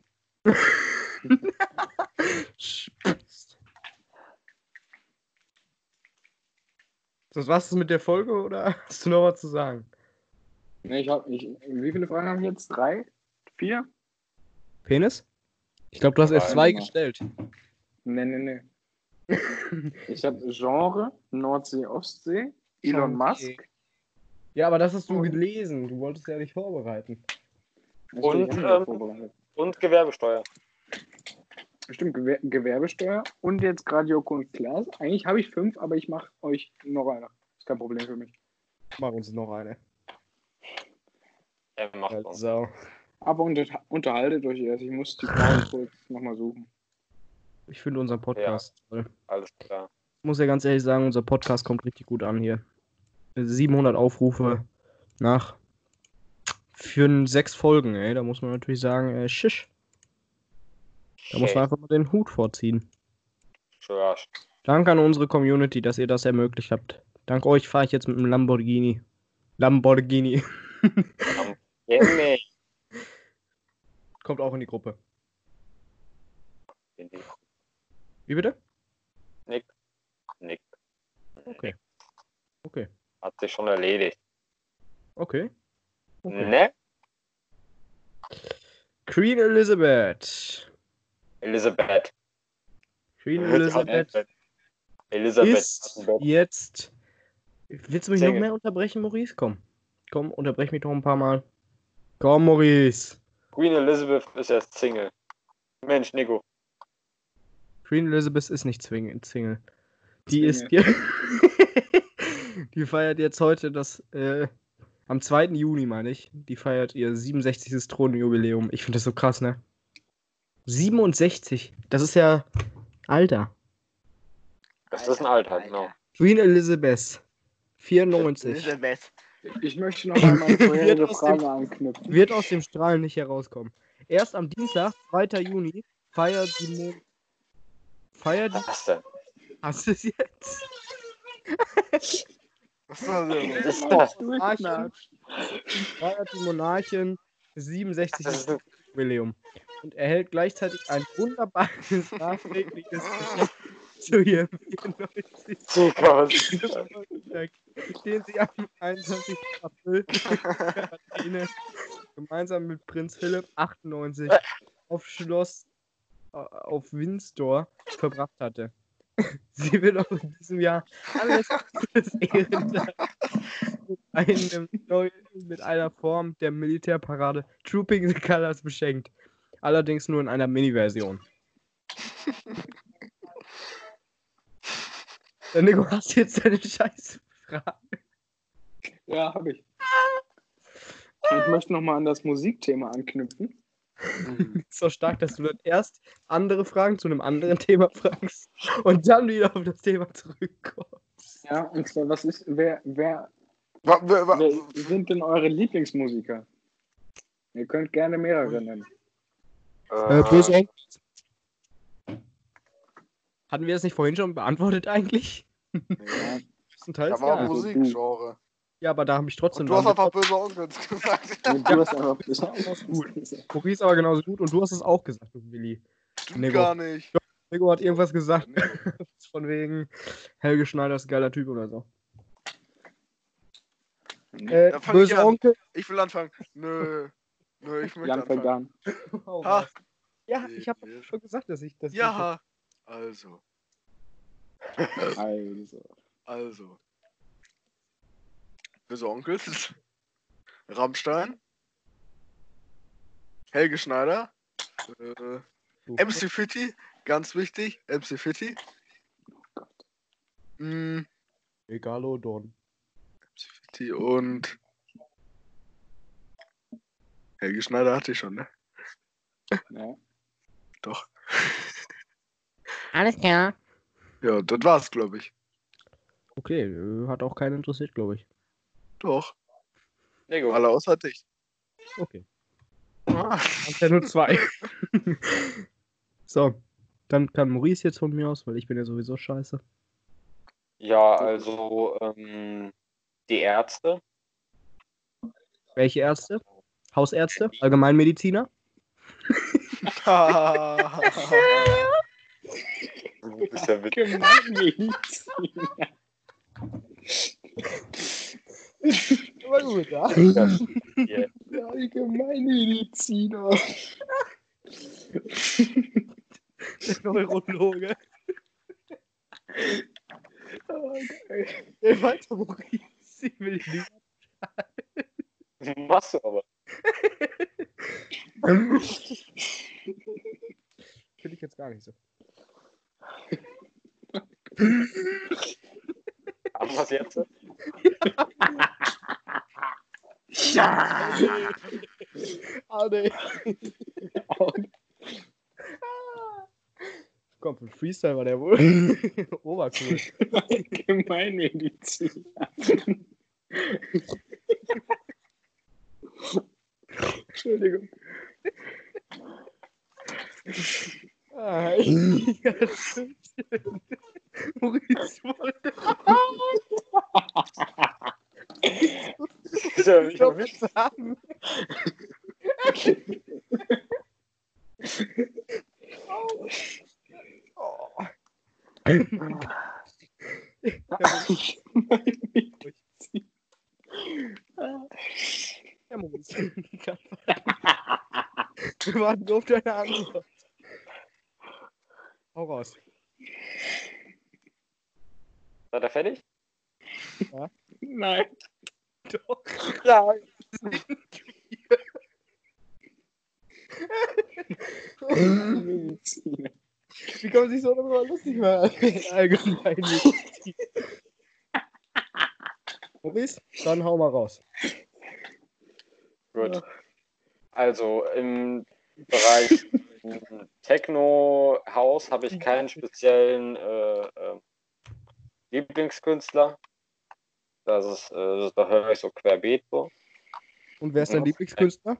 Das war's mit der Folge oder hast du noch was zu sagen? Nee, ich hab, ich, wie viele Fragen habe ich jetzt? Drei? Vier? Penis? Ich glaube, du hast erst zwei gestellt. Nee, nee, nee. ich habe Genre, Nordsee, Ostsee, Elon Okay. Musk. Ja, aber das hast du gelesen. Du wolltest ja nicht vorbereiten. Und, ähm, vorbereitet. Und Gewerbesteuer. Stimmt, Gewer Gewerbesteuer und jetzt gerade Joko und Klaas. Eigentlich habe ich fünf, aber ich mache euch noch eine. Ist kein Problem für mich. Mach uns noch eine. Er macht uns. So. Aber unter unterhaltet euch erst. Ich muss die Fragen kurz nochmal suchen. Ich finde unseren Podcast toll. Alles klar. Ich muss ja ganz ehrlich sagen, unser Podcast kommt richtig gut an hier. 700 Aufrufe nach für sechs Folgen, ey. Da muss man natürlich sagen, äh, shish. Da muss man einfach mal den Hut vorziehen. Ja, Danke an unsere Community, dass ihr das ermöglicht habt. Dank euch fahre ich jetzt mit einem Lamborghini. Lamborghini. Yeah, Kommt auch in die Gruppe. Wie bitte? Nick. Nick. Okay. Okay. Hat sich schon erledigt. Okay. okay. Ne? Queen Elizabeth. Elisabeth. Queen Elizabeth Elisabeth. ist jetzt. Willst du mich noch Single. mehr unterbrechen, Maurice? Komm. Komm, unterbrech mich doch ein paar Mal. Komm, Maurice. Queen Elizabeth ist erst Single. Mensch, Nico. Queen Elizabeth ist nicht zwingend Single. Die Single. ist hier. die feiert jetzt heute das. Äh, am 2. Juni, meine ich. Die feiert ihr 67. Thronjubiläum. Ich finde das so krass, ne? 67. Das ist ja. Alter. Das ist ein Alter, genau. Queen Elizabeth. 94. Elisabeth. Ich möchte noch einmal eine vorherige Wird aus dem- Frage anknüpfen. Wird aus dem Strahlen nicht herauskommen. Erst am Dienstag, 2. Juni, feiert die. Mo feiert die. Was denn? Hast du es jetzt? Was war denn? Was ist das? Monarchin, feiert die Monarchin 67. Das ist ein Jubiläum und erhält gleichzeitig ein wunderbares nachträgliches Geschenk zu ihrem 94. Zirkus. Geburtstag, den sie am 21. April Quarantäne gemeinsam mit Prinz Philipp 98 auf Schloss äh, auf Windsor verbracht hatte. Sie wird auch in diesem Jahr anlässlich des Ehrentags mit, mit einer Form der Militärparade Trooping the Colors beschenkt. Allerdings nur in einer Mini-Version. Ja, Nico, hast du jetzt deine scheiß Frage? Ja, habe ich. Ich möchte nochmal an das Musikthema anknüpfen. so stark, dass du dann erst andere Fragen zu einem anderen Thema fragst und dann wieder auf das Thema zurückkommst. Ja, und zwar, was ist, wer, wer, Wa- wa- wa- wer sind denn eure Lieblingsmusiker? Ihr könnt gerne mehrere nennen. Äh, böse Onkel. Hatten wir das nicht vorhin schon beantwortet eigentlich? Ja, Größtenteils Da war ja. Musikgenre. Ja, aber da habe ich trotzdem. Und du hast einfach böse Onkels gesagt. und du hast einfach besonders gut. Maurice aber genauso gut und du hast es auch gesagt, Willi. Stimmt Nico. gar nicht. Nico hat irgendwas gesagt. Von wegen Helge Schneider ist ein geiler Typ oder so. Äh, ich böse an. Onkel. Ich will anfangen. Nö. Nö, ich möchte Jan anfangen. Oh. Ja, ich habe schon gesagt, dass ich das. Ja. Also. Also. Also. Böse Onkels. Rammstein. Helge Schneider. Äh, MC Fitti. Ganz wichtig. MC Fitti. Mm, Egalodon. MC Fitti und. Helge Schneider hatte ich schon, ne? Ja. Doch. Alles klar. Ja, das war's, glaube ich. Okay, äh, hat auch keinen interessiert, glaube ich. Doch. Nico. Alle außer dich. Okay. Ah. Hast ja nur zwei. so, dann kann Maurice jetzt von mir aus, weil ich bin ja sowieso scheiße. Ja, also ähm, die Ärzte. Welche Ärzte? Hausärzte? Allgemeinmediziner? Du bist ja witzig. Gemeinmediziner. War gut, ja? Ja. Allgemeinmediziner. Der Neurologe. Oh, geil. Der weiter Maurice. Ich will dich nicht. Machst du aber. Finde ich jetzt gar nicht so. Haben wir es jetzt? Ah, nee. Komm, für Freestyle war der wohl obercool. Allgemeinmediziner. Entschuldigung. Ah, ja, stimmt. Maurice wollte Ja witzig. sagen. Oh. Ja, Maurice. Wir warten auf deine Antwort. Hau raus. Seid ihr fertig? Nein. Doch. Ja. Mediziner. Wie kann man sich so darüber lustig machen? Allgemein. Maurice, dann hau mal raus. Gut. Also im Bereich Techno-Haus habe ich keinen speziellen äh, äh, Lieblingskünstler. Das ist, äh, da höre ich so querbeet so. Und wer ist dein Lieblingskünstler?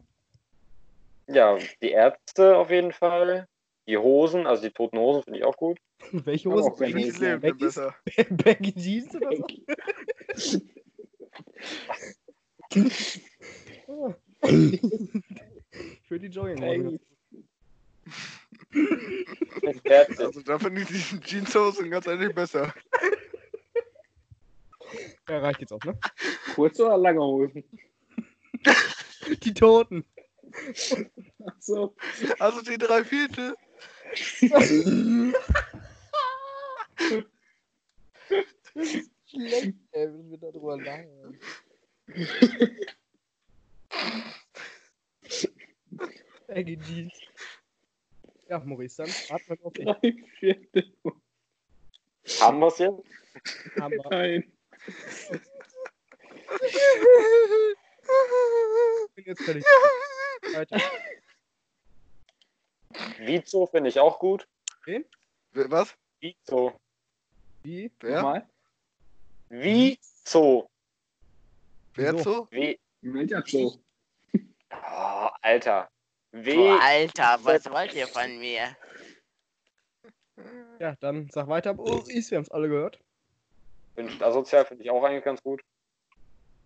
Ja, die Ärzte auf jeden Fall. Die Hosen, also die toten Hosen finde ich auch gut. Welche Aber Hose? auch wenn Welches ich- Leben denn Beckys? besser? Baggy Jeans oder so? Für die Jogginghose. That's it. Also da finde ich diesen Jeanshosen ganz ehrlich besser. Ja, reicht jetzt auch, ne? Kurze oder lange Hosen? Die Toten. Ach so. Also die drei Viertel. Schlecht, ey, wenn wir darüber lachen. Baggy Jeans. Ja, Maurice, dann atmen auf dich. Viertel. Haben wir es jetzt? Haben wir. Nein. Ich bin jetzt fertig. Weiter. Vizo finde ich auch gut. Wer- Was? Vizo. Wie? Wer? Nochmal? Vizo. Wer So. W. Welcher Zoo? Oh, Alter. W. Boah, Alter, was wollt ihr von mir? Ja, dann sag weiter. Maurice, wir haben es alle gehört. Ich asozial, finde ich auch eigentlich ganz gut.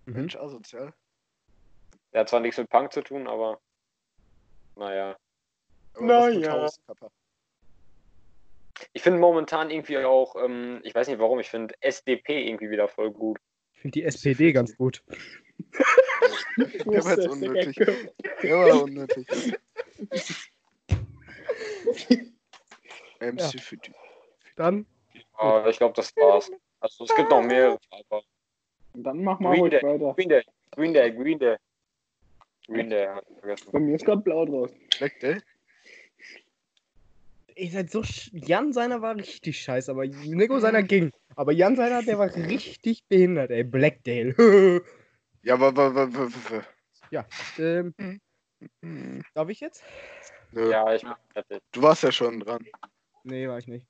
Mhm. Mensch, asozial. Der hat zwar nichts mit Punk zu tun, aber naja. Aber Na was mit ja. Hauskapper? Ich finde momentan irgendwie auch, ähm, ich weiß nicht warum, ich finde SDP irgendwie wieder voll gut. Ich finde die SPD ganz gut. Der war jetzt unnötig. Der war unnötig. MC für die. Dann, Aber ich glaube, das war's. Also es gibt noch mehrere, aber Dann mach mal Green Day. weiter. Green Day, Green Day, Green Day. Green Day, hab ich vergessen. Bei mir ist gerade blau draus. Black Day? Ihr seid so. Sch Jan seiner war richtig scheiße, aber Nico seiner ging. Aber Jan seiner, der war richtig behindert, ey. Blackdale. Ja, aber, aber, ähm, Hm. darf ich jetzt? Nö. Ja, ich bin fertig. Du warst ja schon dran. Nee, war ich nicht.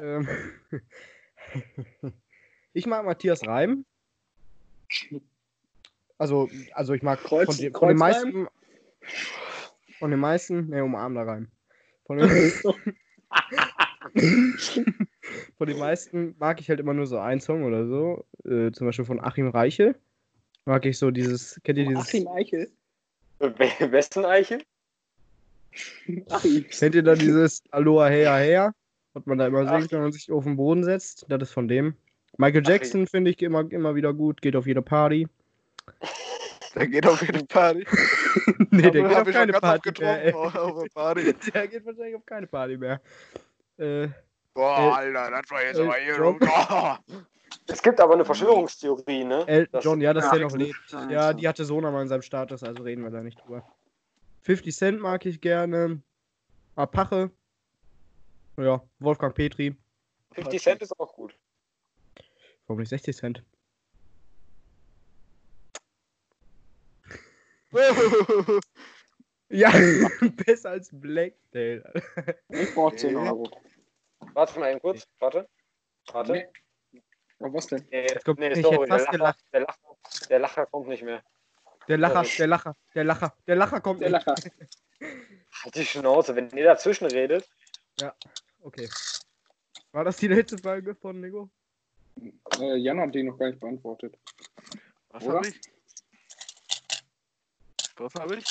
Ähm, ich mag Matthias Reim. Also, also ich mag Kreuz- von, den, von den meisten. Von den meisten, ne, umarmender Reim. Von den, von den meisten mag ich halt immer nur so einen Song oder so. Äh, zum Beispiel von Achim Reiche. Mag ich so dieses, kennt ihr dieses, Achim Eichel. We- Westen Eichel? Achim. kennt ihr da dieses Aloha Hea Hea? Was man da immer Ach. singt, wenn man sich auf den Boden setzt? Das ist von dem. Michael Jackson finde ich immer, immer wieder gut, geht auf jede Party. Der geht auf jede Party. nee, der geht auf keine Party mehr. Auf der Party. Der geht wahrscheinlich auf keine Party mehr. Äh, Boah, Äh, Alter, das war jetzt äh, aber hier. Oh. Es gibt aber eine Verschwörungstheorie, ne? Das- John, ja, dass Ja, der noch lebt. Ja, die hatte Sona mal in seinem Status, also reden wir da nicht drüber. 50 Cent mag ich gerne. Apache. Ja, Wolfgang Petri. 50 Cent ist auch gut. Warum nicht 60 Cent? Ja, besser als Blacktail. Ich brauch 10 Euro. Warte mal eben kurz. Warte. Warte. Nee. Was denn? Nee, kommt- nee, ich sorry, hätte fast der, Lacher, der, Lacher, der Lacher kommt nicht mehr. Der Lacher, der Lacher, der Lacher, der Lacher kommt Der nicht. Lacher. Halt die Schnauze, wenn ihr dazwischen redet. Okay. War das die letzte Folge von Nico? Äh, Jan hat die noch gar nicht beantwortet. Was Oder? hab ich? Was hab ich?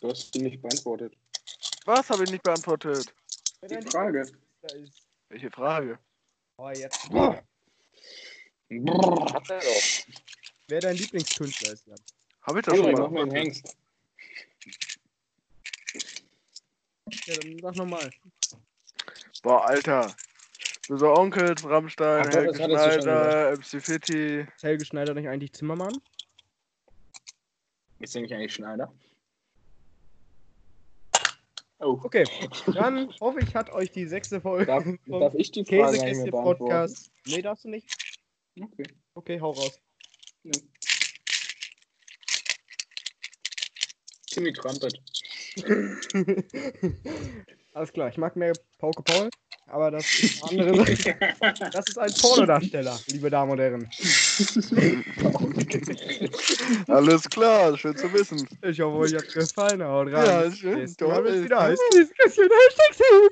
Du hast die nicht beantwortet. Was habe ich nicht beantwortet? Die Frage. Welche Frage? Oh, jetzt. Brrr. Hat er doch. Wer dein Lieblingskünstler ist, Jan? Habe ich das schon Henrik, mal? Hengst. Ja, dann sag nochmal. Boah, Alter. So Onkels, Rammstein, Ach, Helge schon Schneider, MC Fitti. Ist Helge Schneider nicht eigentlich Zimmermann? Ist der nicht eigentlich Schneider? Oh. Okay, dann hoffe ich, hat euch die sechste Folge Darf, vom darf ich die Frage Käsekiste? Podcast. Nee, darfst du nicht? Okay. Okay, hau raus. Timmy Trumpet. Alles klar, ich mag mehr Pauke Paul, aber das ist eine andere Sache. Das ist ein Pornodarsteller, liebe Damen und Herren. Alles klar, schön zu wissen. Ich hoffe, euch hat gefallen. Haut rein. Ja, schön. wenn es wieder Christian Hashtag